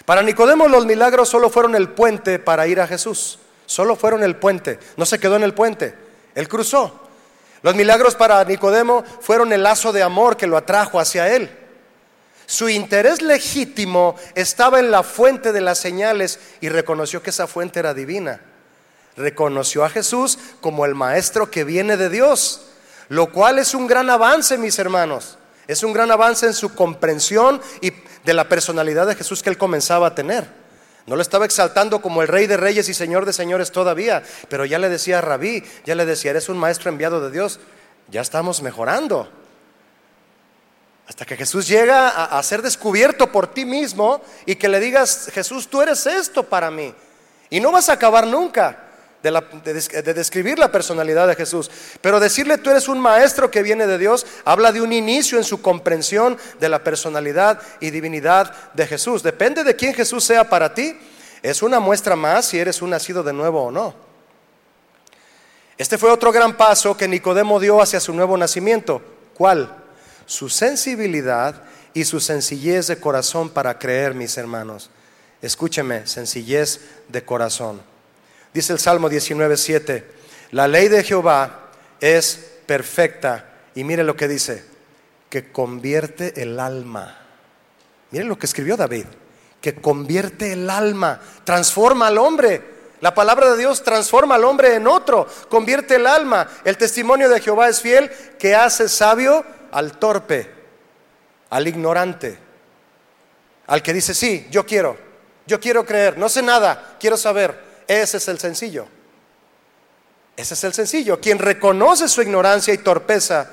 Para Nicodemo los milagros solo fueron el puente para ir a Jesús. Solo fueron el puente. No se quedó en el puente. Él cruzó. Los milagros para Nicodemo fueron el lazo de amor que lo atrajo hacia él. Su interés legítimo estaba en la fuente de las señales y reconoció que esa fuente era divina. Reconoció a Jesús como el maestro que viene de Dios, lo cual es un gran avance, mis hermanos. Es un gran avance en su comprensión y de la personalidad de Jesús que él comenzaba a tener. No lo estaba exaltando como el rey de reyes y señor de señores todavía, pero ya le decía a Rabí, ya le decía, eres un maestro enviado de Dios, ya estamos mejorando. Hasta que Jesús llega a, a ser descubierto por ti mismo y que le digas, Jesús, tú eres esto para mí. Y no vas a acabar nunca de, describir la personalidad de Jesús. Pero decirle tú eres un maestro que viene de Dios, habla de un inicio en su comprensión de la personalidad y divinidad de Jesús. Depende de quién Jesús sea para ti, es una muestra más si eres un nacido de nuevo o no. Este fue otro gran paso que Nicodemo dio hacia su nuevo nacimiento. ¿Cuál? Su sensibilidad y su sencillez de corazón para creer, mis hermanos. Escúcheme, sencillez de corazón. Dice el Salmo 19.7, la ley de Jehová es perfecta. Y mire lo que dice, que convierte el alma. Mire lo que escribió David, que convierte el alma, transforma al hombre. La palabra de Dios transforma al hombre en otro, convierte el alma. El testimonio de Jehová es fiel, que hace sabio al torpe. al ignorante, al que dice, sí, yo quiero, yo quiero creer, no sé nada, quiero saber. Ese es el sencillo. Ese es el sencillo. Quien reconoce su ignorancia y torpeza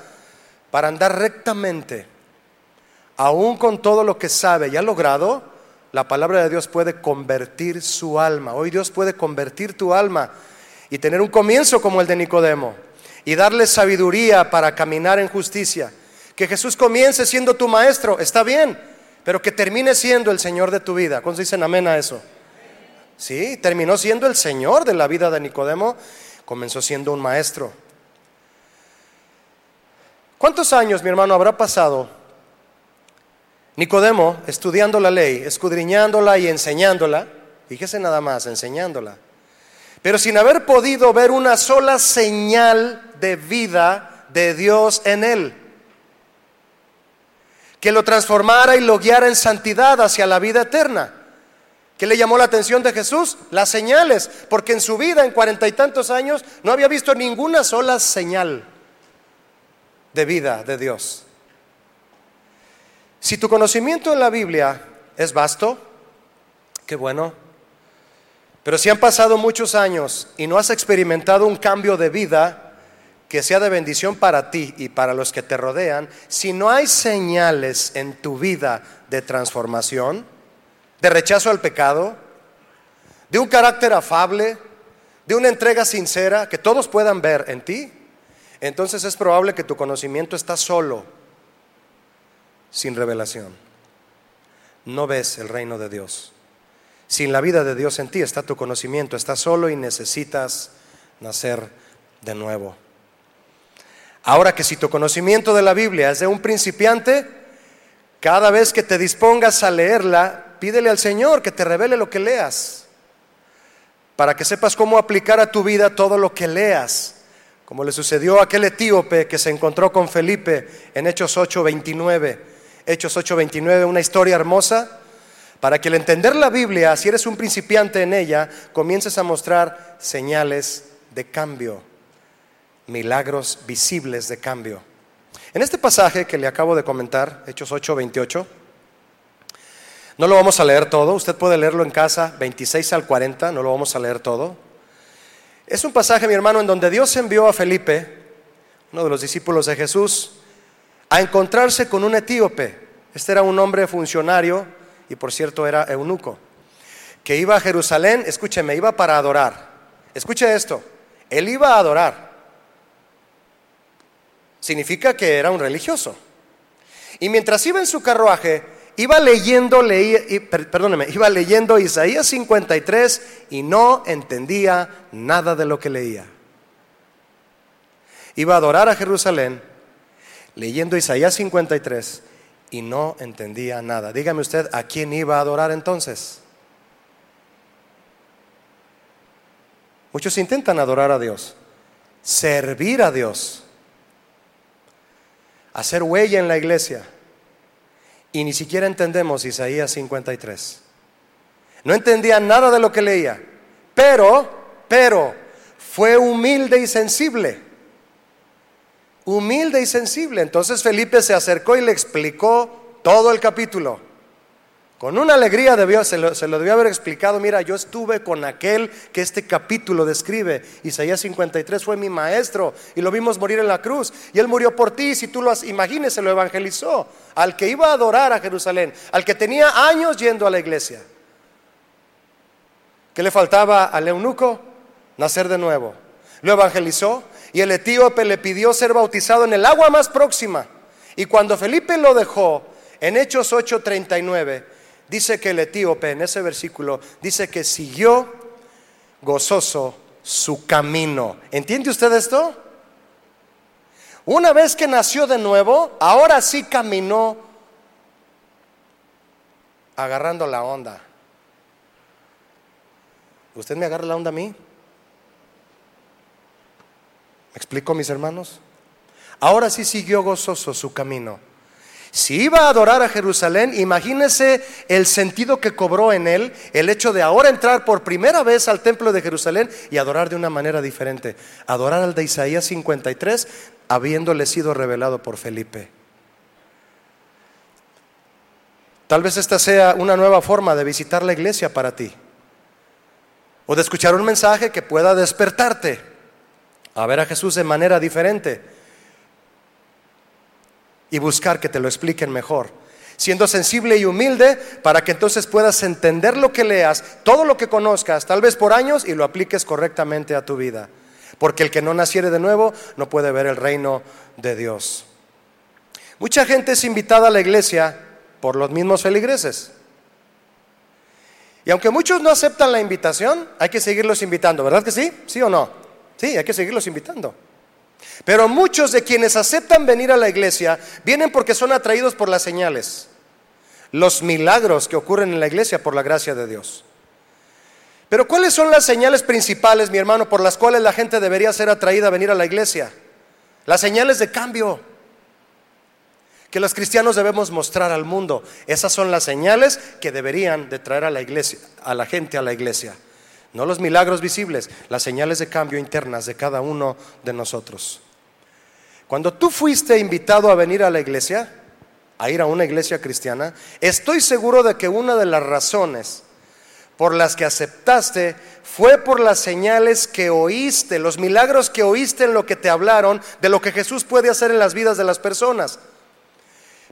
para andar rectamente, aún con todo lo que sabe y ha logrado, la palabra de Dios puede convertir su alma. Hoy Dios puede convertir tu alma y tener un comienzo como el de Nicodemo y darle sabiduría para caminar en justicia. Que Jesús comience siendo tu maestro, está bien, pero que termine siendo el Señor de tu vida. ¿Cuántos dicen amén a eso? Sí, terminó siendo el Señor de la vida de Nicodemo, comenzó siendo un maestro. ¿Cuántos años, mi hermano, habrá pasado Nicodemo estudiando la ley, escudriñándola y enseñándola? Fíjese nada más, enseñándola. Pero sin haber podido ver una sola señal de vida de Dios en él. Que lo transformara y lo guiara en santidad hacia la vida eterna. ¿Qué le llamó la atención de Jesús? Las señales, porque en su vida, en cuarenta y tantos años, no había visto ninguna sola señal de vida de Dios. Si tu conocimiento en la Biblia es vasto, qué bueno. Pero si han pasado muchos años y no has experimentado un cambio de vida que sea de bendición para ti y para los que te rodean, si no hay señales en tu vida de transformación, de rechazo al pecado, de un carácter afable, de una entrega sincera que todos puedan ver en ti, entonces es probable que tu conocimiento está solo, sin revelación. No ves el reino de Dios. Sin la vida de Dios en ti está tu conocimiento, estás solo y necesitas nacer de nuevo. Ahora que si tu conocimiento de la Biblia es de un principiante, cada vez que te dispongas a leerla, pídele al Señor que te revele lo que leas, para que sepas cómo aplicar a tu vida todo lo que leas como le sucedió a aquel etíope que se encontró con Felipe en Hechos 8:29. Hechos 8:29, una historia hermosa, para que al entender la Biblia, si eres un principiante en ella, comiences a mostrar señales de cambio, milagros visibles de cambio. En este pasaje que le acabo de comentar, Hechos 8:28, no lo vamos a leer todo, usted puede leerlo en casa, 26 al 40, no lo vamos a leer todo. Es un pasaje, mi hermano, en donde Dios envió a Felipe, uno de los discípulos de Jesús, a encontrarse con un etíope. Este era un hombre funcionario y por cierto era eunuco, que iba a Jerusalén, escúcheme, iba para adorar. Escuche esto, él iba a adorar. Significa que era un religioso. Y mientras iba en su carruaje, iba leyendo, leía, perdóneme, iba leyendo Isaías 53 y no entendía nada de lo que leía. Iba a adorar a Jerusalén leyendo Isaías 53 y no entendía nada. Dígame usted, ¿a quién iba a adorar entonces? Muchos intentan adorar a Dios, servir a Dios, hacer huella en la iglesia y ni siquiera entendemos Isaías 53. No entendía nada de lo que leía, pero, pero, fue humilde y sensible. Humilde y sensible. Entonces Felipe se acercó y le explicó todo el capítulo. Con una alegría debió, se lo, se lo, debió haber explicado, mira, yo estuve con aquel que este capítulo describe, Isaías 53 fue mi maestro y lo vimos morir en la cruz y él murió por ti, si tú lo imagines, se lo evangelizó al que iba a adorar a Jerusalén, al que tenía años yendo a la iglesia. ¿Qué le faltaba al eunuco? Nacer de nuevo. Lo evangelizó y el etíope le pidió ser bautizado en el agua más próxima. Y cuando Felipe lo dejó, en Hechos 8:39, dice que el etíope en ese versículo dice que siguió gozoso su camino. ¿Entiende usted esto? Una vez que nació de nuevo, ahora sí caminó agarrando la onda. ¿Usted me agarra la onda a mí? ¿Me explico, mis hermanos? Ahora sí siguió gozoso su camino. Si iba a adorar a Jerusalén, imagínese el sentido que cobró en él el hecho de ahora entrar por primera vez al templo de Jerusalén y adorar de una manera diferente. Adorar al de Isaías 53, habiéndole sido revelado por Felipe. Tal vez esta sea una nueva forma de visitar la iglesia para ti. O de escuchar un mensaje que pueda despertarte a ver a Jesús de manera diferente y buscar que te lo expliquen mejor. Siendo sensible y humilde para que entonces puedas entender lo que leas, todo lo que conozcas, tal vez por años, y lo apliques correctamente a tu vida. Porque el que no naciere de nuevo no puede ver el reino de Dios. Mucha gente es invitada a la iglesia por los mismos feligreses. Y aunque muchos no aceptan la invitación, hay que seguirlos invitando, ¿verdad que sí? ¿Sí o no? Sí, hay que seguirlos invitando. Pero muchos de quienes aceptan venir a la iglesia vienen porque son atraídos por las señales, los milagros que ocurren en la iglesia por la gracia de Dios. Pero ¿cuáles son las señales principales, mi hermano, por las cuales la gente debería ser atraída a venir a la iglesia? Las señales de cambio que los cristianos debemos mostrar al mundo. Esas son las señales que deberían de traer a la iglesia, a la gente a la iglesia. No los milagros visibles, las señales de cambio internas de cada uno de nosotros. Cuando tú fuiste invitado a venir a la iglesia, a ir a una iglesia cristiana, estoy seguro de que una de las razones por las que aceptaste fue por las señales que oíste, los milagros que oíste en lo que te hablaron, de lo que Jesús puede hacer en las vidas de las personas.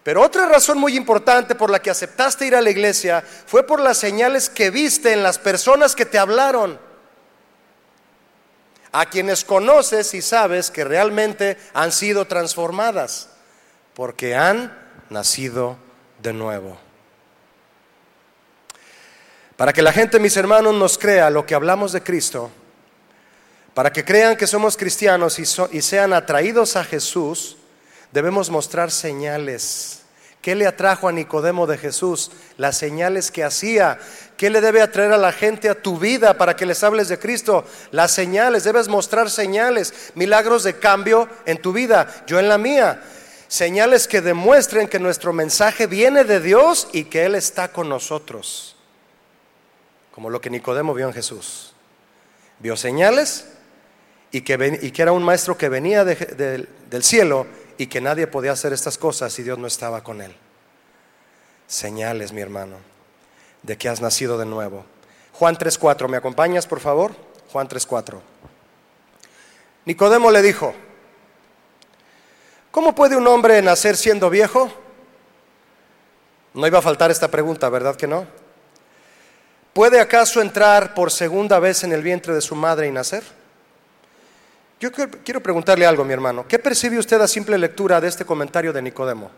Pero otra razón muy importante por la que aceptaste ir a la iglesia fue por las señales que viste en las personas que te hablaron. A quienes conoces y sabes que realmente han sido transformadas, porque han nacido de nuevo. Para que la gente, mis hermanos, nos crea lo que hablamos de Cristo, para que crean que somos cristianos y, y sean atraídos a Jesús, debemos mostrar señales. ¿Qué le atrajo a Nicodemo de Jesús? Las señales que hacía. ¿Qué le debe atraer a la gente a tu vida para que les hables de Cristo? Las señales, debes mostrar señales, milagros de cambio en tu vida, yo en la mía. Señales que demuestren que nuestro mensaje viene de Dios y que Él está con nosotros. Como lo que Nicodemo vio en Jesús. Vio señales y que, y que era un maestro que venía del cielo y que nadie podía hacer estas cosas si Dios no estaba con él. Señales, mi hermano, de que has nacido de nuevo. Juan 3.4, ¿me acompañas, por favor? Juan 3.4. Nicodemo le dijo, ¿cómo puede un hombre nacer siendo viejo? No iba a faltar esta pregunta, ¿verdad que no? ¿Puede acaso entrar por segunda vez en el vientre de su madre y nacer? Yo quiero preguntarle algo, mi hermano. ¿Qué percibe usted a simple lectura de este comentario de Nicodemo?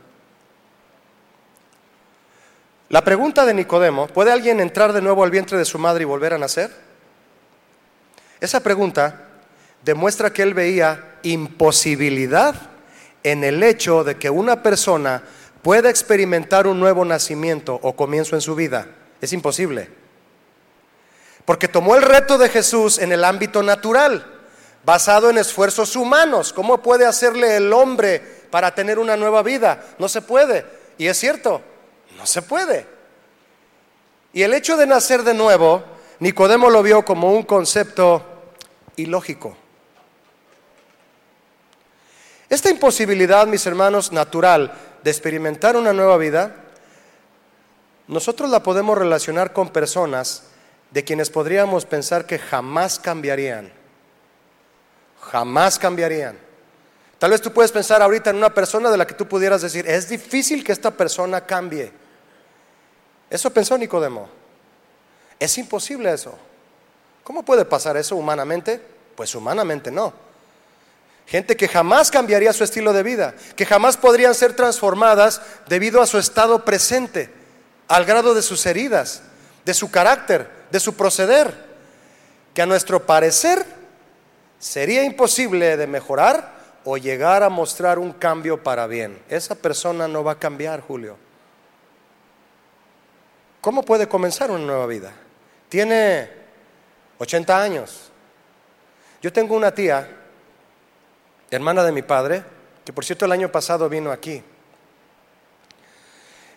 La pregunta de Nicodemo, ¿puede alguien entrar de nuevo al vientre de su madre y volver a nacer? Esa pregunta demuestra que él veía imposibilidad en el hecho de que una persona pueda experimentar un nuevo nacimiento o comienzo en su vida. Es imposible. Porque tomó el reto de Jesús en el ámbito natural basado en esfuerzos humanos. ¿Cómo puede hacerle el hombre para tener una nueva vida? No se puede. Y es cierto, no se puede. Y el hecho de nacer de nuevo, Nicodemo lo vio como un concepto ilógico. Esta imposibilidad, mis hermanos, natural de experimentar una nueva vida, nosotros la podemos relacionar con personas de quienes podríamos pensar que jamás cambiarían jamás cambiarían. Tal vez tú puedes pensar ahorita en una persona de la que tú pudieras decir, es difícil que esta persona cambie. Eso pensó Nicodemo. Es imposible eso. ¿Cómo puede pasar eso humanamente? Pues humanamente no. Gente que jamás cambiaría su estilo de vida, que jamás podrían ser transformadas debido a su estado presente, al grado de sus heridas, de su carácter, de su proceder, que a nuestro parecer sería imposible de mejorar o llegar a mostrar un cambio para bien. Esa persona no va a cambiar, Julio. ¿Cómo puede comenzar una nueva vida? Tiene 80 años. Yo tengo una tía, hermana de mi padre, que por cierto el año pasado vino aquí.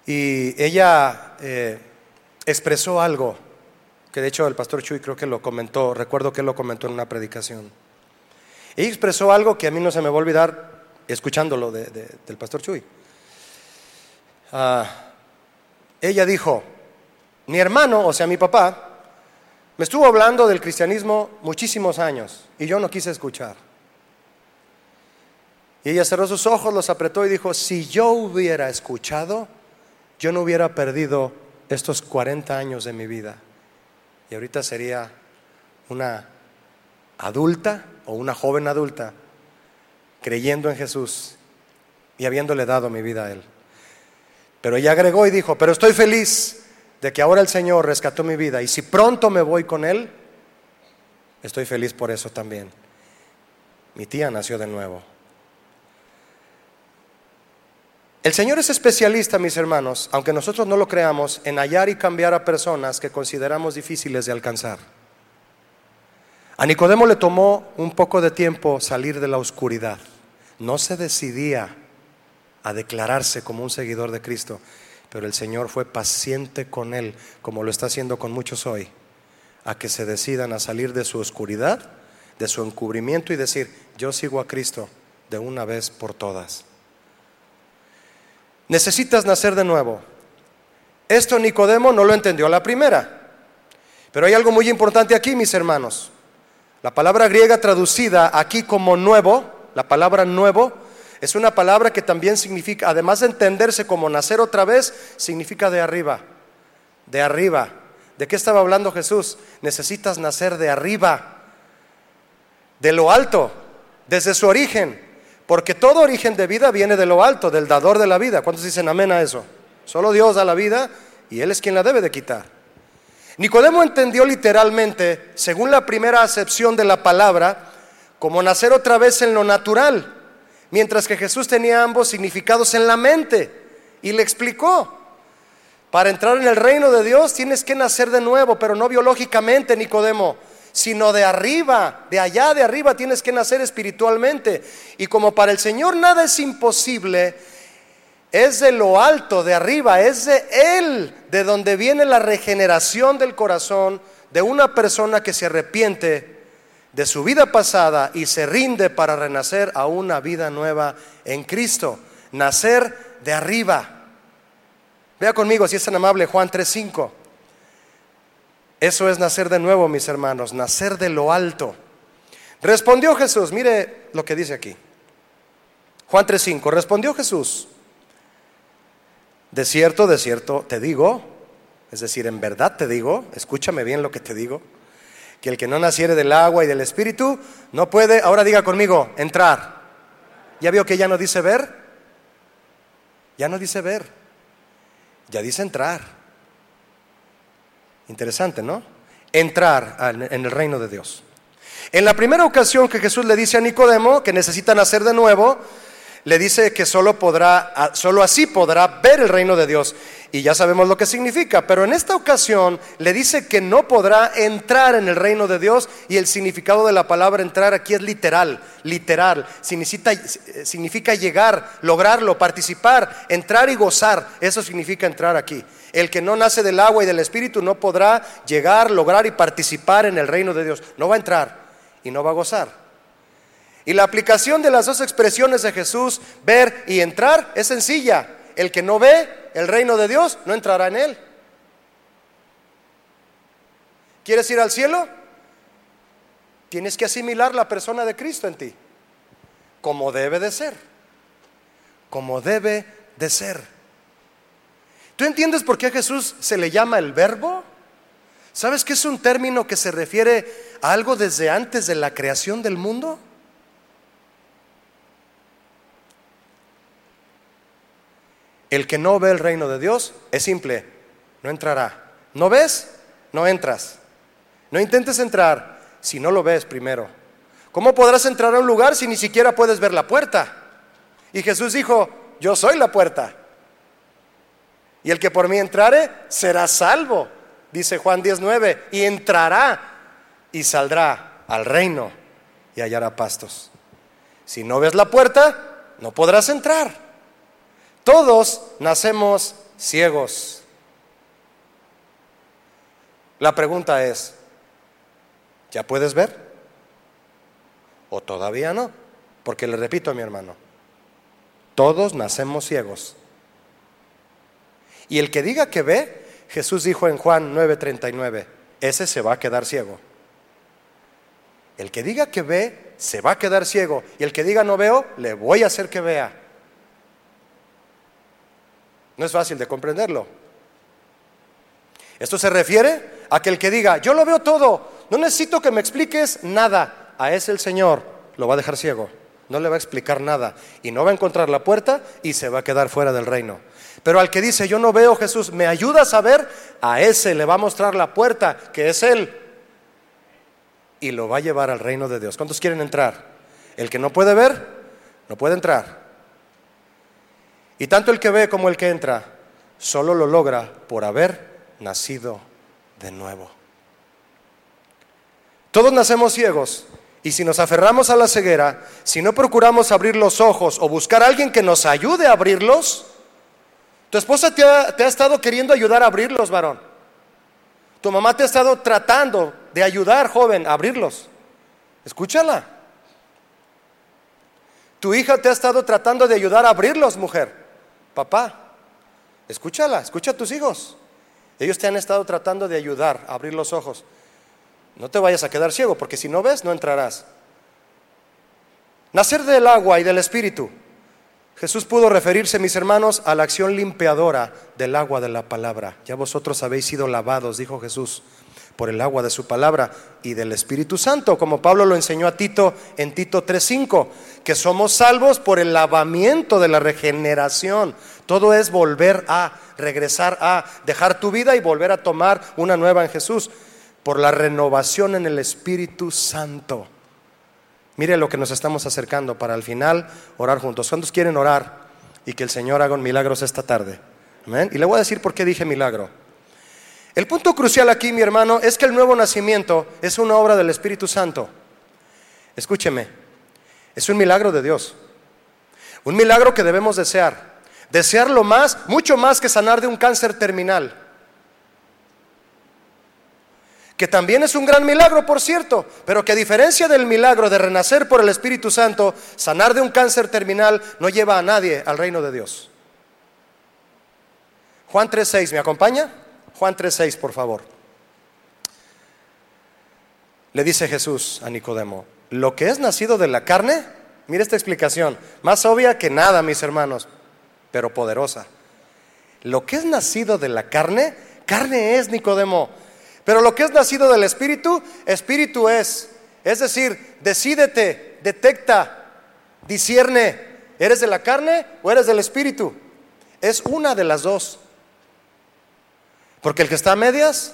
Y ella eh, expresó algo, que de hecho el pastor Chuy creo que lo comentó, recuerdo que lo comentó en una predicación. Y expresó algo que a mí no se me va a olvidar escuchándolo del pastor Chuy. Ah, ella dijo, mi hermano, o sea, mi papá, me estuvo hablando del cristianismo muchísimos años y yo no quise escuchar. Y ella cerró sus ojos, los apretó y dijo, si yo hubiera escuchado, yo no hubiera perdido estos 40 años de mi vida. Y ahorita sería una adulta o una joven adulta creyendo en Jesús y habiéndole dado mi vida a Él. Pero ella agregó y dijo, pero estoy feliz de que ahora el Señor rescató mi vida y si pronto me voy con Él, estoy feliz por eso también. Mi tía nació de nuevo. El Señor es especialista, mis hermanos, aunque nosotros no lo creamos, en hallar y cambiar a personas que consideramos difíciles de alcanzar. A Nicodemo le tomó un poco de tiempo salir de la oscuridad. No se decidía a declararse como un seguidor de Cristo, pero el Señor fue paciente con él, como lo está haciendo con muchos hoy, a que se decidan a salir de su oscuridad, de su encubrimiento y decir, yo sigo a Cristo de una vez por todas. Necesitas nacer de nuevo. Esto Nicodemo no lo entendió a la primera, pero hay algo muy importante aquí, mis hermanos. La palabra griega traducida aquí como nuevo, la palabra nuevo, es una palabra que también significa, además de entenderse como nacer otra vez, significa de arriba, de arriba. ¿De qué estaba hablando Jesús? Necesitas nacer de arriba, de lo alto, desde su origen, porque todo origen de vida viene de lo alto, del dador de la vida. ¿Cuántos dicen amén a eso? Solo Dios da la vida y Él es quien la debe de quitar. Nicodemo entendió literalmente, según la primera acepción de la palabra, como nacer otra vez en lo natural mientras que Jesús tenía ambos significados en la mente y le explicó. Para entrar en el reino de Dios tienes que nacer de nuevo, pero no biológicamente, Nicodemo, sino de arriba, de allá de arriba tienes que nacer espiritualmente. Y como para el Señor nada es imposible, es de lo alto, de arriba, es de Él, de donde viene la regeneración del corazón de una persona que se arrepiente de su vida pasada y se rinde para renacer a una vida nueva en Cristo. Nacer de arriba. Vea conmigo, si es tan amable, Juan 3.5. Eso es nacer de nuevo, mis hermanos, nacer de lo alto. Respondió Jesús, mire lo que dice aquí. Juan 3.5, respondió Jesús, de cierto, de cierto, te digo, es decir, en verdad te digo, escúchame bien lo que te digo, que el que no naciere del agua y del espíritu no puede, ahora diga conmigo, entrar. ¿Ya vio que ya no dice ver? Ya no dice ver, ya dice entrar. Interesante, ¿no? Entrar en el reino de Dios. En la primera ocasión que Jesús le dice a Nicodemo que necesita nacer de nuevo, le dice que solo podrá, solo así podrá ver el reino de Dios. Y ya sabemos lo que significa, pero en esta ocasión le dice que no podrá entrar en el reino de Dios y el significado de la palabra entrar aquí es literal, literal. Significa, significa llegar, lograrlo, participar, entrar y gozar. Eso significa entrar aquí. El que no nace del agua y del espíritu no podrá llegar, lograr y participar en el reino de Dios. No va a entrar y no va a gozar. Y la aplicación de las dos expresiones de Jesús, ver y entrar, es sencilla. El que no ve el reino de Dios no entrará en él. ¿Quieres ir al cielo? Tienes que asimilar la persona de Cristo en ti, como debe de ser, como debe de ser. ¿Tú entiendes por qué a Jesús se le llama el verbo? ¿Sabes que es un término que se refiere a algo desde antes de la creación del mundo? El que no ve el reino de Dios es simple, no entrará. ¿No ves? No entras. No intentes entrar si no lo ves primero. ¿Cómo podrás entrar a un lugar si ni siquiera puedes ver la puerta? Y Jesús dijo, yo soy la puerta. Y el que por mí entrare será salvo, dice Juan 19, y entrará y saldrá al reino y hallará pastos. Si no ves la puerta, no podrás entrar. Todos nacemos ciegos. La pregunta es, ¿ya puedes ver? ¿O todavía no? Porque le repito a mi hermano, todos nacemos ciegos. Y el que diga que ve, Jesús dijo en Juan 9:39, ese se va a quedar ciego. El que diga que ve, se va a quedar ciego. Y el que diga no veo, le voy a hacer que vea. No es fácil de comprenderlo. Esto se refiere a que el que diga, yo lo veo todo, no necesito que me expliques nada, a ese el Señor lo va a dejar ciego, no le va a explicar nada y no va a encontrar la puerta y se va a quedar fuera del reino. Pero al que dice, yo no veo Jesús, ¿me ayudas a ver? A ese le va a mostrar la puerta, que es Él. Y lo va a llevar al reino de Dios. ¿Cuántos quieren entrar? El que no puede ver, no puede entrar. Y tanto el que ve como el que entra, solo lo logra por haber nacido de nuevo. Todos nacemos ciegos y si nos aferramos a la ceguera, si no procuramos abrir los ojos o buscar a alguien que nos ayude a abrirlos, tu esposa te ha, estado queriendo ayudar a abrirlos, varón. Tu mamá te ha estado tratando de ayudar, joven, a abrirlos. Escúchala. Tu hija te ha estado tratando de ayudar a abrirlos, mujer. Papá, escúchala, escucha a tus hijos. Ellos te han estado tratando de ayudar a abrir los ojos. No te vayas a quedar ciego, porque si no ves, no entrarás. Nacer del agua y del espíritu. Jesús pudo referirse, mis hermanos, a la acción limpiadora del agua de la palabra. Ya vosotros habéis sido lavados, dijo Jesús, por el agua de su palabra y del Espíritu Santo, como Pablo lo enseñó a Tito en Tito 3.5, que somos salvos por el lavamiento de la regeneración. Todo es volver a, regresar a, dejar tu vida y volver a tomar una nueva en Jesús, por la renovación en el Espíritu Santo. Mire lo que nos estamos acercando para al final orar juntos. ¿Cuántos quieren orar y que el Señor haga milagros esta tarde? Y le voy a decir por qué dije milagro. El punto crucial aquí, mi hermano, es que el nuevo nacimiento es una obra del Espíritu Santo. Escúcheme, es un milagro de Dios. Un milagro que debemos desear. Desearlo más, mucho más que sanar de un cáncer terminal que también es un gran milagro, por cierto, pero que a diferencia del milagro de renacer por el Espíritu Santo, sanar de un cáncer terminal no lleva a nadie al reino de Dios. Juan 3.6, ¿me acompaña? Juan 3.6, por favor. Le dice Jesús a Nicodemo, lo que es nacido de la carne, mire esta explicación, más obvia que nada, mis hermanos, pero poderosa. Lo que es nacido de la carne, carne es, Nicodemo pero lo que es nacido del Espíritu, Espíritu es. Es decir, decídete, detecta, discierne. ¿Eres de la carne o eres del Espíritu? Es una de las dos. Porque el que está a medias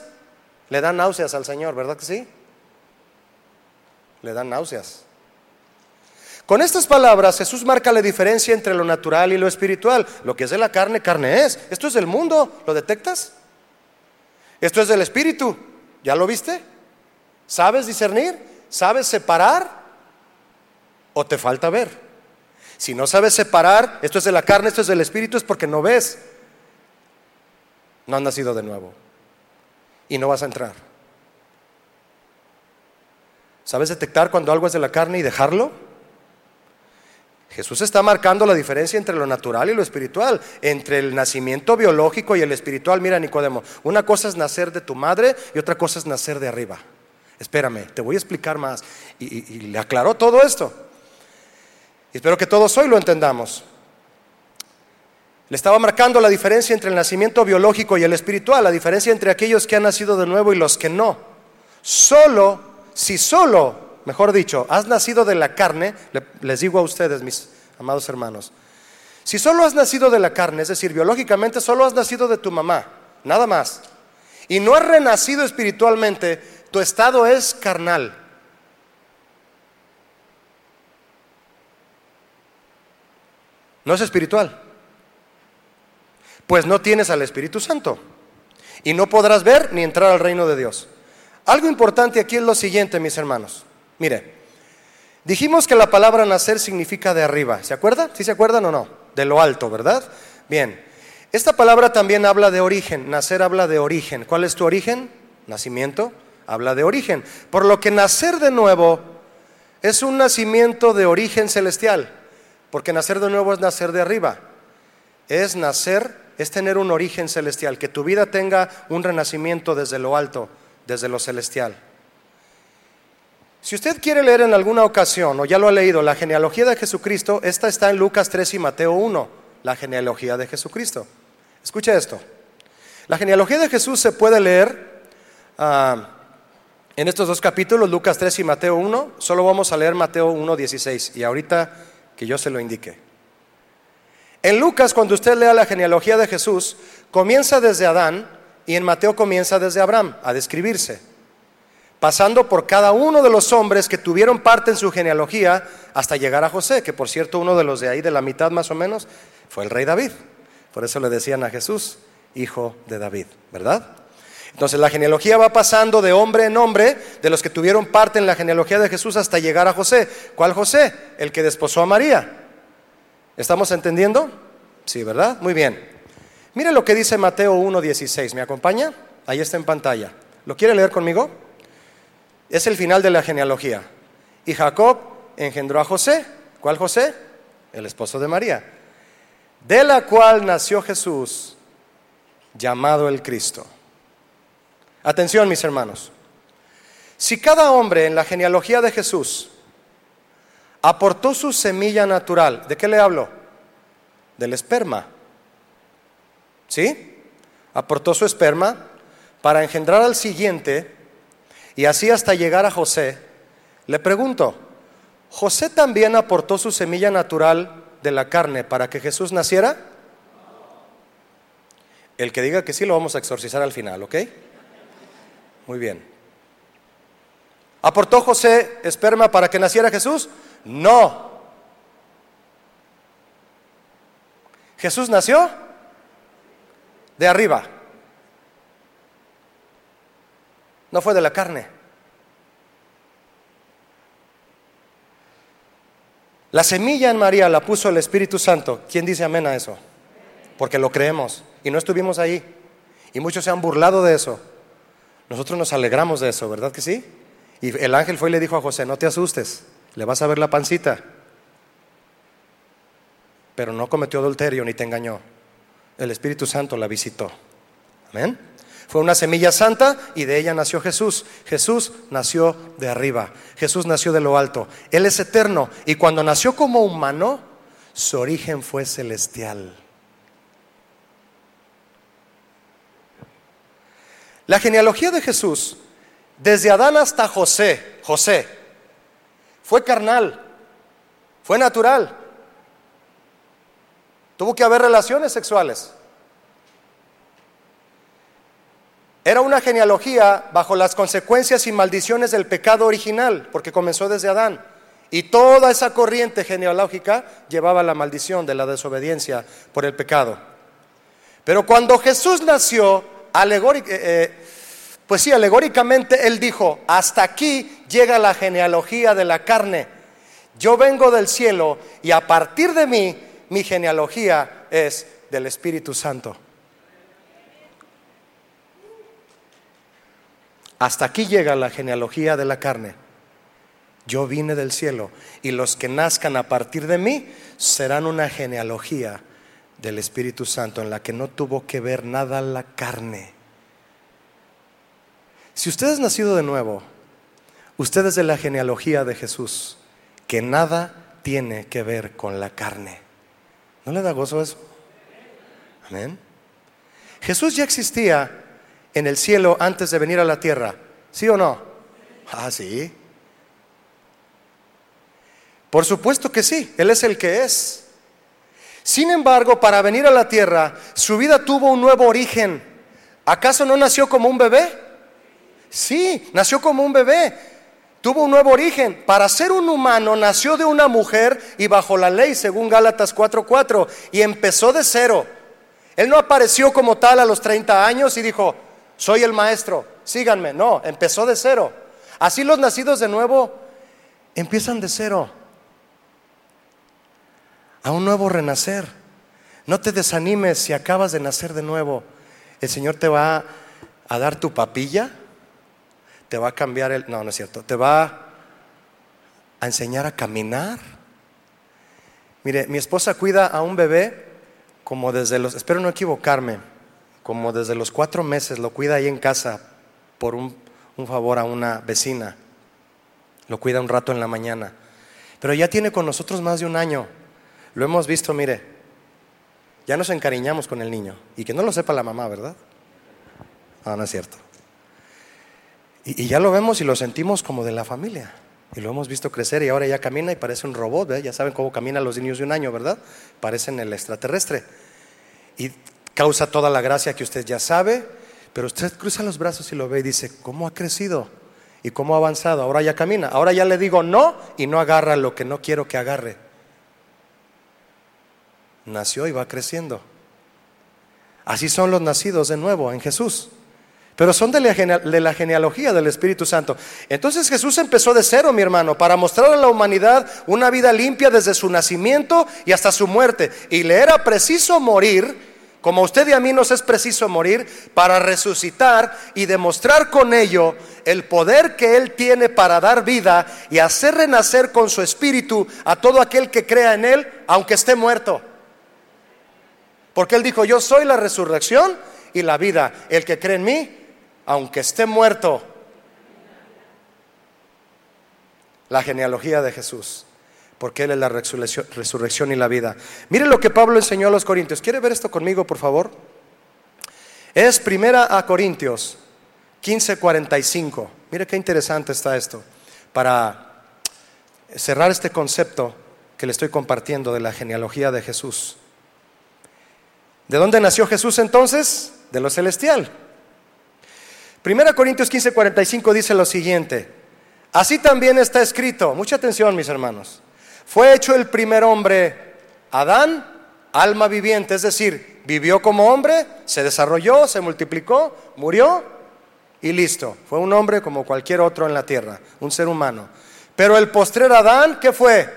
le da náuseas al Señor, ¿verdad que sí? Le dan náuseas. Con estas palabras Jesús marca la diferencia entre lo natural y lo espiritual. Lo que es de la carne, carne es. Esto es del mundo, ¿lo detectas? Esto es del Espíritu. ¿Ya lo viste? ¿Sabes discernir? ¿Sabes separar? ¿O te falta ver? Si no sabes separar, esto es de la carne, esto es del Espíritu, es porque no ves. No has nacido de nuevo. Y no vas a entrar. ¿Sabes detectar cuando algo es de la carne y dejarlo? Jesús está marcando la diferencia entre lo natural y lo espiritual, entre el nacimiento biológico y el espiritual. Mira, Nicodemo, una cosa es nacer de tu madre y otra cosa es nacer de arriba. Espérame, te voy a explicar más. Y, le aclaró todo esto. Y espero que todos hoy lo entendamos. Le estaba marcando la diferencia entre el nacimiento biológico y el espiritual, la diferencia entre aquellos que han nacido de nuevo y los que no. Solo, si solo mejor dicho, has nacido de la carne, les digo a ustedes, mis amados hermanos, si solo has nacido de la carne, es decir, biológicamente solo has nacido de tu mamá, nada más, y no has renacido espiritualmente, tu estado es carnal. No es espiritual. Pues no tienes al Espíritu Santo. Y no podrás ver ni entrar al reino de Dios. Algo importante aquí es lo siguiente, mis hermanos. Mire, dijimos que la palabra nacer significa de arriba. ¿Se acuerda? ¿Sí se acuerdan o no? De lo alto, ¿verdad? Bien. Esta palabra también habla de origen. Nacer habla de origen. ¿Cuál es tu origen? Nacimiento. Habla de origen. Por lo que nacer de nuevo es un nacimiento de origen celestial. Porque nacer de nuevo es nacer de arriba. Es nacer es tener un origen celestial, que tu vida tenga un renacimiento desde lo alto, desde lo celestial. Si usted quiere leer en alguna ocasión, o ya lo ha leído, la genealogía de Jesucristo, esta está en Lucas 3 y Mateo 1, la genealogía de Jesucristo. Escuche esto. La genealogía de Jesús se puede leer ah, en estos dos capítulos, Lucas 3 y Mateo 1. Solo vamos a leer Mateo 1, 16. Y ahorita que yo se lo indique. En Lucas, cuando usted lea la genealogía de Jesús, comienza desde Adán y en Mateo comienza desde Abraham a describirse, pasando por cada uno de los hombres que tuvieron parte en su genealogía hasta llegar a José, que por cierto uno de los de ahí, de la mitad más o menos, fue el rey David. Por eso le decían a Jesús, hijo de David, ¿verdad? Entonces la genealogía va pasando de hombre en hombre, de los que tuvieron parte en la genealogía de Jesús hasta llegar a José. ¿Cuál José? El que desposó a María. ¿Estamos entendiendo? Sí, ¿verdad? Muy bien. Mire lo que dice Mateo 1.16. ¿Me acompaña? Ahí está en pantalla. ¿Lo quiere leer conmigo? Es el final de la genealogía. Y Jacob engendró a José. ¿Cuál José? El esposo de María. De la cual nació Jesús, llamado el Cristo. Atención, mis hermanos. Si cada hombre en la genealogía de Jesús aportó su semilla natural. ¿De qué le hablo? Del esperma. ¿Sí? Aportó su esperma para engendrar al siguiente y así hasta llegar a José. Le pregunto, ¿José también aportó su semilla natural de la carne para que Jesús naciera? El que diga que sí lo vamos a exorcizar al final, ¿ok? Muy bien. ¿Aportó José esperma para que naciera Jesús? No. Jesús nació de arriba. No fue de la carne. La semilla en María la puso el Espíritu Santo. ¿Quién dice amén a eso? Porque lo creemos y no estuvimos ahí. Y muchos se han burlado de eso. Nosotros nos alegramos de eso, ¿verdad que sí? Y el ángel fue y le dijo a José, no te asustes, le vas a ver la pancita. Pero no cometió adulterio ni te engañó. El Espíritu Santo la visitó. Amén. Fue una semilla santa y de ella nació Jesús. Jesús nació de arriba. Jesús nació de lo alto. Él es eterno. Y cuando nació como humano, su origen fue celestial. La genealogía de Jesús desde Adán hasta José, José, fue carnal, fue natural. Tuvo que haber relaciones sexuales. Era una genealogía bajo las consecuencias y maldiciones del pecado original, porque comenzó desde Adán. Y toda esa corriente genealógica llevaba la maldición de la desobediencia por el pecado. Pero cuando Jesús nació, alegóricamente, eh, eh, pues sí, alegóricamente él dijo, hasta aquí llega la genealogía de la carne. Yo vengo del cielo y a partir de mí mi genealogía es del Espíritu Santo. Hasta aquí llega la genealogía de la carne. Yo vine del cielo y los que nazcan a partir de mí serán una genealogía del Espíritu Santo en la que no tuvo que ver nada la carne. Si usted es nacido de nuevo, usted es de la genealogía de Jesús, que nada tiene que ver con la carne. ¿No le da gozo eso? Amén. Jesús ya existía en el cielo antes de venir a la tierra, ¿sí o no? Ah, sí. Por supuesto que sí, Él es el que es. Sin embargo, para venir a la tierra, su vida tuvo un nuevo origen. ¿Acaso no nació como un bebé? Sí, nació como un bebé. Tuvo un nuevo origen. Para ser un humano nació de una mujer y bajo la ley, según Gálatas 4:4, y empezó de cero. Él no apareció como tal a los 30 años y dijo, soy el maestro, síganme. No, empezó de cero. Así los nacidos de nuevo empiezan de cero. A un nuevo renacer. No te desanimes si acabas de nacer de nuevo. El Señor te va a dar tu papilla te va a cambiar el... No, no es cierto. Te va a enseñar a caminar. Mire, mi esposa cuida a un bebé como desde los, espero no equivocarme, como desde los cuatro meses lo cuida ahí en casa por un, favor a una vecina. Lo cuida un rato en la mañana. Pero ya tiene con nosotros más de un año. Lo hemos visto, mire, ya nos encariñamos con el niño. Y que no lo sepa la mamá, ¿verdad? No, no es cierto. Y, ya lo vemos y lo sentimos como de la familia. Y lo hemos visto crecer y ahora ya camina y parece un robot, ¿verdad? Ya saben cómo caminan los niños de un año, ¿verdad? Parecen el extraterrestre. Y causa toda la gracia que usted ya sabe, pero usted cruza los brazos y lo ve y dice, ¿cómo ha crecido? ¿Y cómo ha avanzado? Ahora ya camina. Ahora ya le digo no y no agarra lo que no quiero que agarre. Nació y va creciendo. Así son los nacidos de nuevo en Jesús pero son de la, genealogía del Espíritu Santo. Entonces Jesús empezó de cero, mi hermano, para mostrar a la humanidad una vida limpia desde su nacimiento y hasta su muerte. Y le era preciso morir, como a usted y a mí nos es preciso morir, para resucitar y demostrar con ello el poder que Él tiene para dar vida y hacer renacer con su Espíritu a todo aquel que crea en Él, aunque esté muerto. Porque Él dijo, yo soy la resurrección y la vida. El que cree en mí, aunque esté muerto, la genealogía de Jesús, porque Él es la resurrección, y la vida. Mire lo que Pablo enseñó a los Corintios. ¿Quiere ver esto conmigo, por favor? Es primera a Corintios 15:45. Mire qué interesante está esto. Para cerrar este concepto que le estoy compartiendo de la genealogía de Jesús. ¿De dónde nació Jesús entonces? De lo celestial. Primera Corintios 15, 45 dice lo siguiente. Así también está escrito, mucha atención mis hermanos, fue hecho el primer hombre, Adán, alma viviente, es decir, vivió como hombre, se desarrolló, se multiplicó, murió y listo. Fue un hombre como cualquier otro en la tierra, un ser humano. Pero el postrer Adán, ¿qué fue?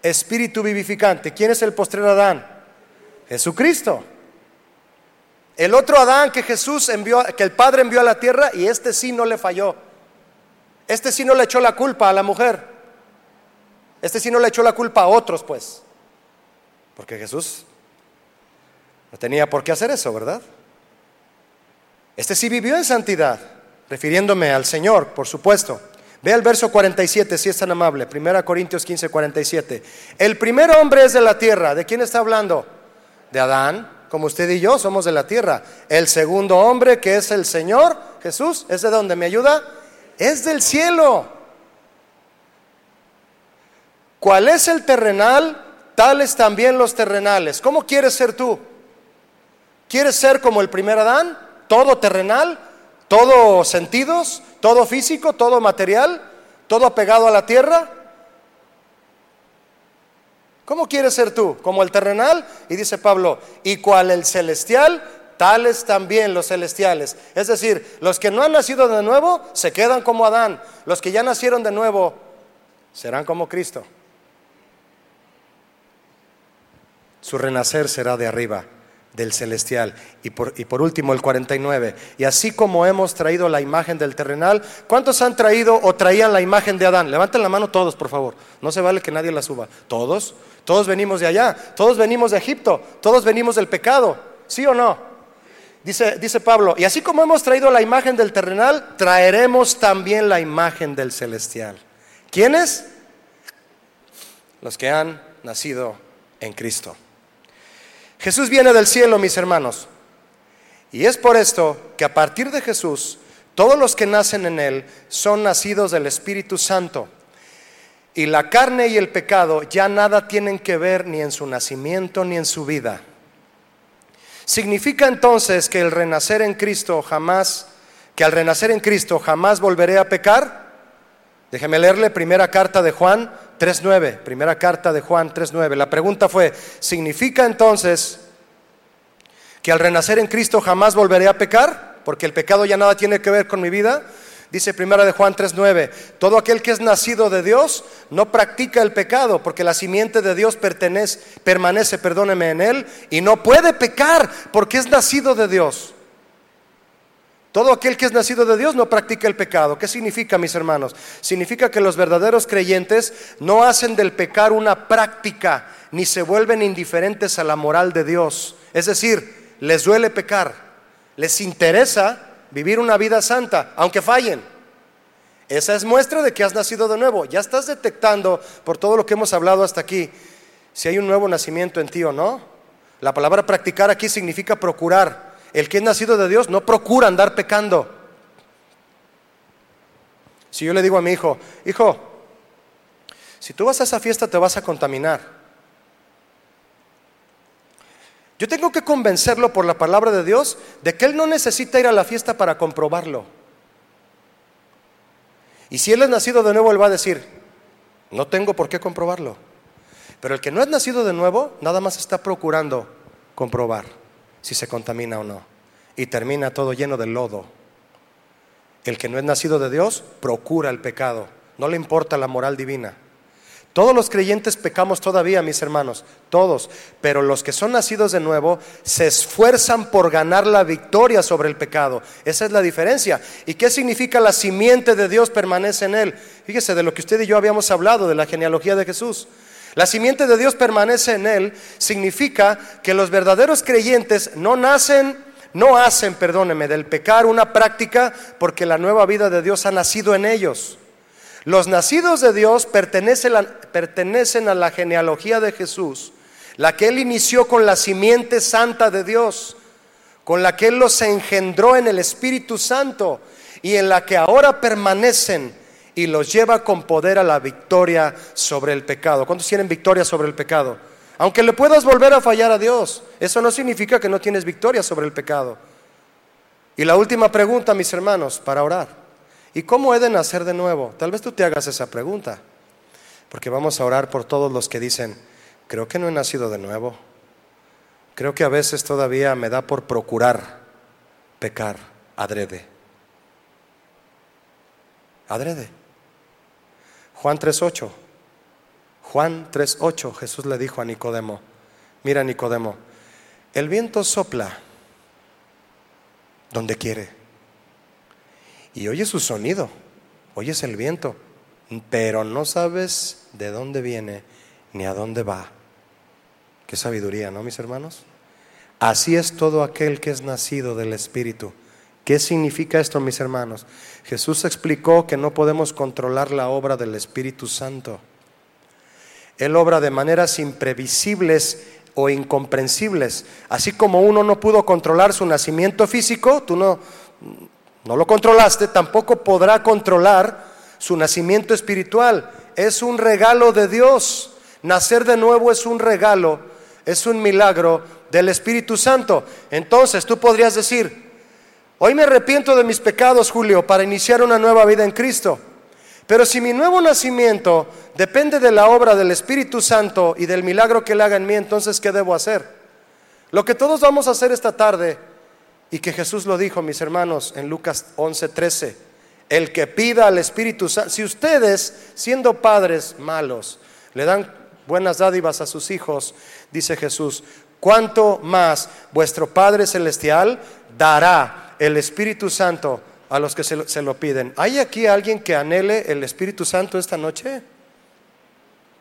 Espíritu vivificante. ¿Quién es el postrer Adán? Jesucristo. El otro Adán que Jesús envió, que el Padre envió a la tierra y este sí no le falló. Este sí no le echó la culpa a la mujer. Este sí no le echó la culpa a otros, pues. Porque Jesús no tenía por qué hacer eso, ¿verdad? Este sí vivió en santidad, refiriéndome al Señor, por supuesto. Ve el verso 47, si es tan amable. 1 Corintios 15, 47. El primer hombre es de la tierra. ¿De quién está hablando? De Adán como usted y yo somos de la tierra. El segundo hombre, que es el Señor Jesús, ¿es de donde me ayuda? Es del cielo. ¿Cuál es el terrenal? Tales también los terrenales. ¿Cómo quieres ser tú? ¿Quieres ser como el primer Adán? ¿Todo terrenal? ¿Todo sentidos? ¿Todo físico? ¿Todo material? ¿Todo apegado a la tierra? ¿Cómo quieres ser tú? ¿Como el terrenal? Y dice Pablo, ¿y cual el celestial? Tales también los celestiales. Es decir, los que no han nacido de nuevo se quedan como Adán. Los que ya nacieron de nuevo serán como Cristo. Su renacer será de arriba del celestial. Y por, y por, último, el 49. Y así como hemos traído la imagen del terrenal, ¿cuántos han traído o traían la imagen de Adán? Levanten la mano todos, por favor. No se vale que nadie la suba. ¿Todos? Todos venimos de allá, todos venimos de Egipto, todos venimos del pecado, ¿sí o no? Dice, dice Pablo, y así como hemos traído la imagen del terrenal, traeremos también la imagen del celestial. ¿Quiénes? Los que han nacido en Cristo. Jesús viene del cielo, mis hermanos. Y es por esto que a partir de Jesús, todos los que nacen en Él son nacidos del Espíritu Santo. Y la carne y el pecado ya nada tienen que ver ni en su nacimiento ni en su vida. Significa entonces que el renacer en Cristo jamás, que al renacer en Cristo jamás volveré a pecar. Déjeme leerle primera carta de Juan 3.9, primera carta de Juan 3.9. La pregunta fue, ¿significa entonces que al renacer en Cristo jamás volveré a pecar? Porque el pecado ya nada tiene que ver con mi vida. Dice primera de Juan 3:9, todo aquel que es nacido de Dios no practica el pecado, porque la simiente de Dios permanece, perdóneme, en él y no puede pecar porque es nacido de Dios. Todo aquel que es nacido de Dios no practica el pecado. ¿Qué significa, mis hermanos? Significa que los verdaderos creyentes no hacen del pecar una práctica, ni se vuelven indiferentes a la moral de Dios. Es decir, les duele pecar, les interesa vivir una vida santa, aunque fallen. Esa es muestra de que has nacido de nuevo. Ya estás detectando, por todo lo que hemos hablado hasta aquí, si hay un nuevo nacimiento en ti o no. La palabra practicar aquí significa procurar. El que es nacido de Dios no procura andar pecando. Si yo le digo a mi hijo, hijo, si tú vas a esa fiesta te vas a contaminar. Yo tengo que convencerlo por la palabra de Dios de que él no necesita ir a la fiesta para comprobarlo. Y si él es nacido de nuevo, él va a decir, no tengo por qué comprobarlo. Pero el que no es nacido de nuevo, nada más está procurando comprobar si se contamina o no. Y termina todo lleno de lodo. El que no es nacido de Dios, procura el pecado. No le importa la moral divina. Todos los creyentes pecamos todavía, mis hermanos, todos, pero los que son nacidos de nuevo se esfuerzan por ganar la victoria sobre el pecado. Esa es la diferencia. ¿Y qué significa la simiente de Dios permanece en él? Fíjese de lo que usted y yo habíamos hablado, de la genealogía de Jesús. La simiente de Dios permanece en él significa que los verdaderos creyentes no nacen, no hacen, perdóneme, del pecar una práctica porque la nueva vida de Dios ha nacido en ellos. Los nacidos de Dios pertenecen a, la genealogía de Jesús, la que Él inició con la simiente santa de Dios, con la que Él los engendró en el Espíritu Santo y en la que ahora permanecen y los lleva con poder a la victoria sobre el pecado. ¿Cuántos tienen victoria sobre el pecado? Aunque le puedas volver a fallar a Dios, eso no significa que no tienes victoria sobre el pecado. Y la última pregunta, mis hermanos, para orar. ¿Y cómo he de nacer de nuevo? Tal vez tú te hagas esa pregunta, porque vamos a orar por todos los que dicen, creo que no he nacido de nuevo. Creo que a veces todavía me da por procurar pecar adrede. Adrede. Juan 3.8. Juan 3.8, Jesús le dijo a Nicodemo, mira Nicodemo, el viento sopla donde quiere y oyes su sonido, oyes el viento, pero no sabes de dónde viene ni a dónde va. Qué sabiduría, ¿no, mis hermanos? Así es todo aquel que es nacido del Espíritu. ¿Qué significa esto, mis hermanos? Jesús explicó que no podemos controlar la obra del Espíritu Santo. Él obra de maneras imprevisibles o incomprensibles. Así como uno no pudo controlar su nacimiento físico, tú no, no lo controlaste, tampoco podrá controlar su nacimiento espiritual. Es un regalo de Dios. Nacer de nuevo es un regalo, es un milagro del Espíritu Santo. Entonces tú podrías decir, hoy me arrepiento de mis pecados, Julio, para iniciar una nueva vida en Cristo. Pero si mi nuevo nacimiento depende de la obra del Espíritu Santo y del milagro que Él haga en mí, entonces ¿qué debo hacer? Lo que todos vamos a hacer esta tarde y que Jesús lo dijo, mis hermanos, en Lucas 11:13. El que pida al Espíritu Santo, si ustedes, siendo padres malos, le dan buenas dádivas a sus hijos, dice Jesús, cuánto más vuestro Padre Celestial dará el Espíritu Santo a los que se lo, piden. ¿Hay aquí alguien que anhele el Espíritu Santo esta noche?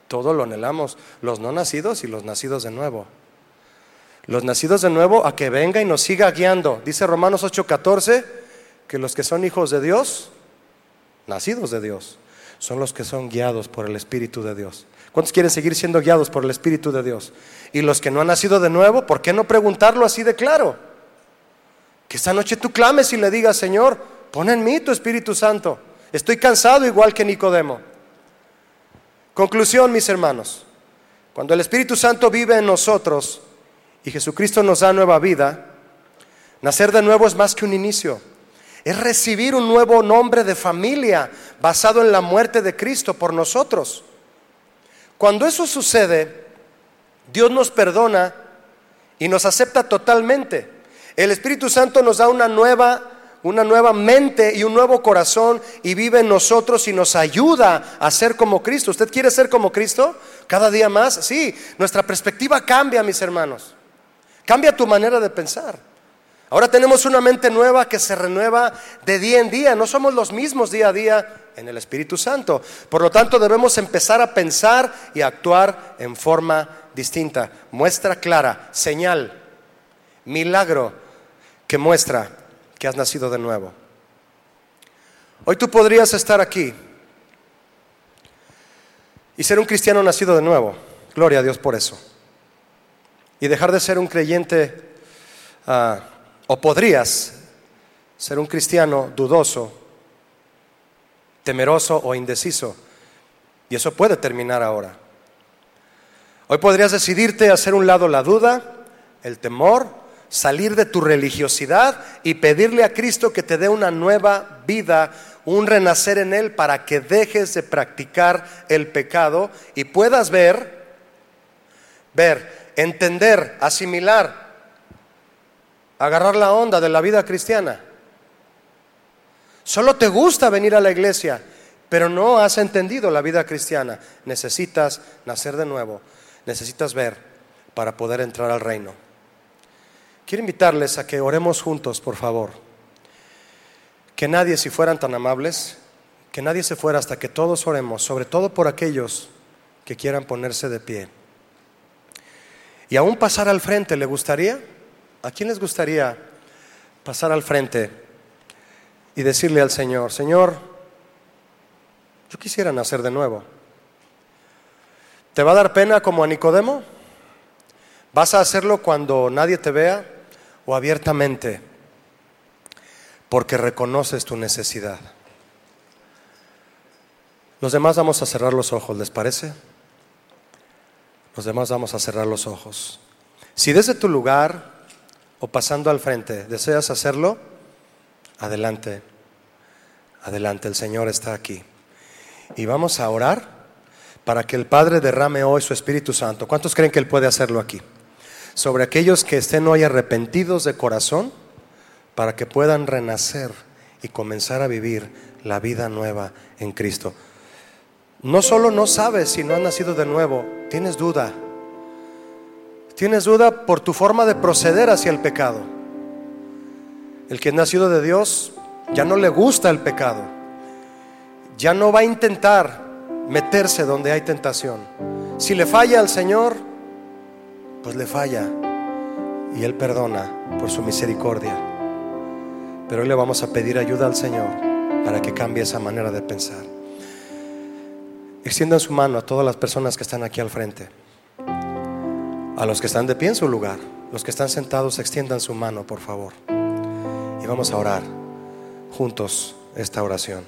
Todo lo anhelamos, los no nacidos y los nacidos de nuevo los nacidos de nuevo a que venga y nos siga guiando. Dice Romanos 8:14 que los que son hijos de Dios, nacidos de Dios, son los que son guiados por el Espíritu de Dios. ¿Cuántos quieren seguir siendo guiados por el Espíritu de Dios? Y los que no han nacido de nuevo, ¿por qué no preguntarlo así de claro? Que esta noche tú clames y le digas, Señor, pon en mí tu Espíritu Santo. Estoy cansado igual que Nicodemo. Conclusión, mis hermanos. Cuando el Espíritu Santo vive en nosotros, y Jesucristo nos da nueva vida, nacer de nuevo es más que un inicio. Es recibir un nuevo nombre de familia basado en la muerte de Cristo por nosotros. Cuando eso sucede, Dios nos perdona y nos acepta totalmente. El Espíritu Santo nos da una nueva una nueva mente y un nuevo corazón y vive en nosotros y nos ayuda a ser como Cristo. ¿Usted quiere ser como Cristo? Cada día más, sí. Nuestra perspectiva cambia, mis hermanos. Cambia tu manera de pensar. Ahora tenemos una mente nueva que se renueva de día en día. No somos los mismos día a día en el Espíritu Santo. Por lo tanto, debemos empezar a pensar y actuar en forma distinta. Muestra clara, señal. milagro que muestra que has nacido de nuevo. Hoy tú podrías estar aquí y ser un cristiano nacido de nuevo. Gloria a Dios por eso. Y dejar de ser un creyente, ah, o podrías ser un cristiano dudoso, temeroso o indeciso. Y eso puede terminar ahora. Hoy podrías decidirte a hacer un lado la duda, el temor, salir de tu religiosidad y pedirle a Cristo que te dé una nueva vida, un renacer en Él para que dejes de practicar el pecado y puedas ver, ver, entender, asimilar, agarrar la onda de la vida cristiana. Solo te gusta venir a la iglesia, pero no has entendido la vida cristiana. Necesitas nacer de nuevo, necesitas ver para poder entrar al reino. Quiero invitarles a que oremos juntos, por favor. Que nadie, si fueran tan amables, que nadie se fuera hasta que todos oremos, sobre todo por aquellos que quieran ponerse de pie. Y aún pasar al frente, ¿le gustaría? ¿A quién les gustaría pasar al frente y decirle al Señor, Señor, yo quisiera nacer de nuevo? ¿Te va a dar pena como a Nicodemo? ¿Vas a hacerlo cuando nadie te vea o abiertamente? Porque reconoces tu necesidad. Los demás vamos a cerrar los ojos, ¿les parece? Los demás vamos a cerrar los ojos. Si desde tu lugar o pasando al frente deseas hacerlo, adelante, adelante, el Señor está aquí. Y vamos a orar para que el Padre derrame hoy su Espíritu Santo. ¿Cuántos creen que Él puede hacerlo aquí? Sobre aquellos que estén hoy arrepentidos de corazón, para que puedan renacer y comenzar a vivir la vida nueva en Cristo. No solo no sabes si no has nacido de nuevo, tienes duda. Tienes duda por tu forma de proceder hacia el pecado. El que es nacido de Dios ya no le gusta el pecado. Ya no va a intentar meterse donde hay tentación. Si le falla al Señor, pues le falla. Y Él perdona por su misericordia. Pero hoy le vamos a pedir ayuda al Señor para que cambie esa manera de pensar. Extiendan su mano a todas las personas que están aquí al frente. A los que están de pie en su lugar. Los que están sentados, extiendan su mano, por favor. Y vamos a orar juntos esta oración.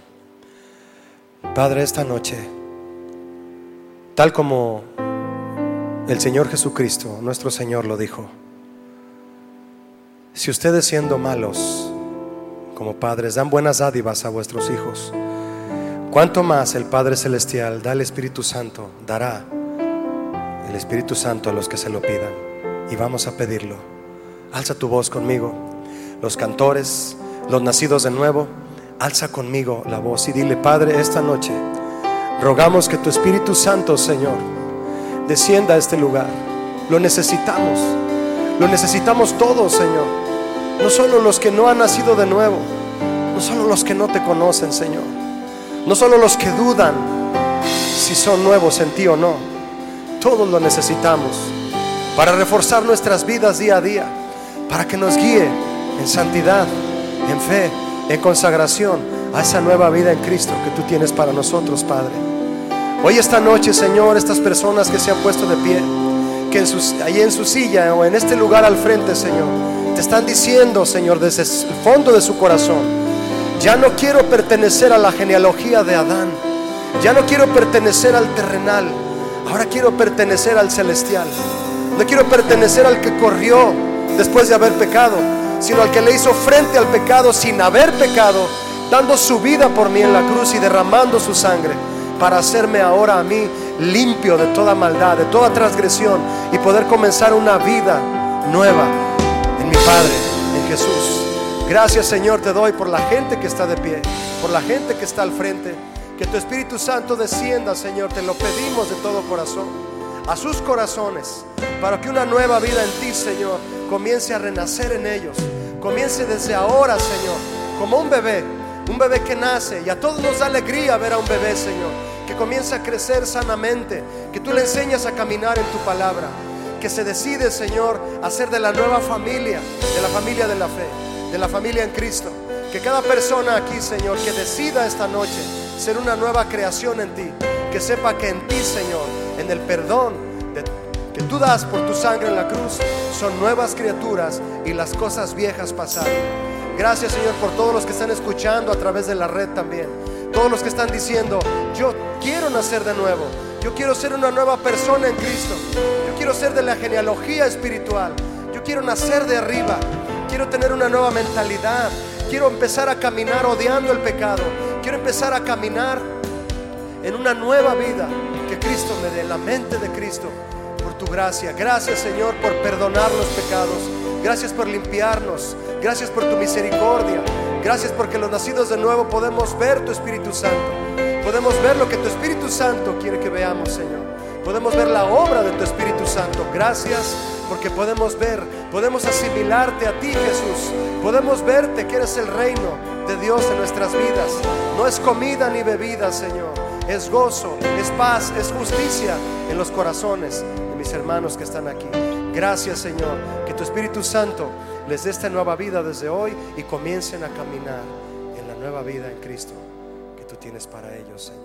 Padre, esta noche, tal como el Señor Jesucristo, nuestro Señor, lo dijo, si ustedes siendo malos como padres dan buenas dádivas a vuestros hijos, ¿Cuánto más el Padre Celestial da el Espíritu Santo, dará el Espíritu Santo a los que se lo pidan? Y vamos a pedirlo. Alza tu voz conmigo. Los cantores, los nacidos de nuevo, alza conmigo la voz y dile, Padre, esta noche rogamos que tu Espíritu Santo, Señor, descienda a este lugar. Lo necesitamos. Lo necesitamos todos, Señor. No solo los que no han nacido de nuevo, no solo los que no te conocen, Señor. No solo los que dudan si son nuevos en ti o no. Todos lo necesitamos para reforzar nuestras vidas día a día, para que nos guíe en santidad, en fe, en consagración a esa nueva vida en Cristo que tú tienes para nosotros, Padre. Hoy esta noche, Señor, estas personas que se han puesto de pie, que en ahí en su silla o en este lugar al frente, Señor, te están diciendo, Señor, desde el fondo de su corazón, ya no quiero pertenecer a la genealogía de Adán. Ya no quiero pertenecer al terrenal. Ahora quiero pertenecer al celestial. No quiero pertenecer al que corrió después de haber pecado, sino al que le hizo frente al pecado sin haber pecado, dando su vida por mí en la cruz y derramando su sangre para hacerme ahora a mí limpio de toda maldad, de toda transgresión y poder comenzar una vida nueva en mi Padre, en Jesús. Gracias Señor te doy por la gente que está de pie, por la gente que está al frente. Que tu Espíritu Santo descienda, Señor, te lo pedimos de todo corazón, a sus corazones, para que una nueva vida en ti, Señor, comience a renacer en ellos. Comience desde ahora, Señor, como un bebé, un bebé que nace. Y a todos nos da alegría ver a un bebé, Señor, que comienza a crecer sanamente, que tú le enseñas a caminar en tu palabra que se decide, Señor, a ser de la nueva familia, de la familia de la fe, de la familia en Cristo. Que cada persona aquí, Señor, que decida esta noche ser una nueva creación en ti, que sepa que en ti, Señor, en el perdón que tú das por tu sangre en la cruz, son nuevas criaturas y las cosas viejas pasaron. Gracias, Señor, por todos los que están escuchando a través de la red también. Todos los que están diciendo, yo quiero nacer de nuevo. Yo quiero ser una nueva persona en Cristo. Yo quiero ser de la genealogía espiritual. Yo quiero nacer de arriba. Quiero tener una nueva mentalidad. Quiero empezar a caminar odiando el pecado. Quiero empezar a caminar en una nueva vida que Cristo me dé, la mente de Cristo, por tu gracia. Gracias Señor por perdonar los pecados. Gracias por limpiarnos. Gracias por tu misericordia. Gracias porque los nacidos de nuevo podemos ver tu Espíritu Santo. Podemos ver lo que tu Espíritu Santo quiere que veamos, Señor. Podemos ver la obra de tu Espíritu Santo. Gracias porque podemos ver, podemos asimilarte a ti, Jesús. Podemos verte que eres el reino de Dios en nuestras vidas. No es comida ni bebida, Señor. Es gozo, es paz, es justicia en los corazones de mis hermanos que están aquí. Gracias, Señor, que tu Espíritu Santo les dé esta nueva vida desde hoy y comiencen a caminar en la nueva vida en Cristo que tú tienes para ellos, Señor.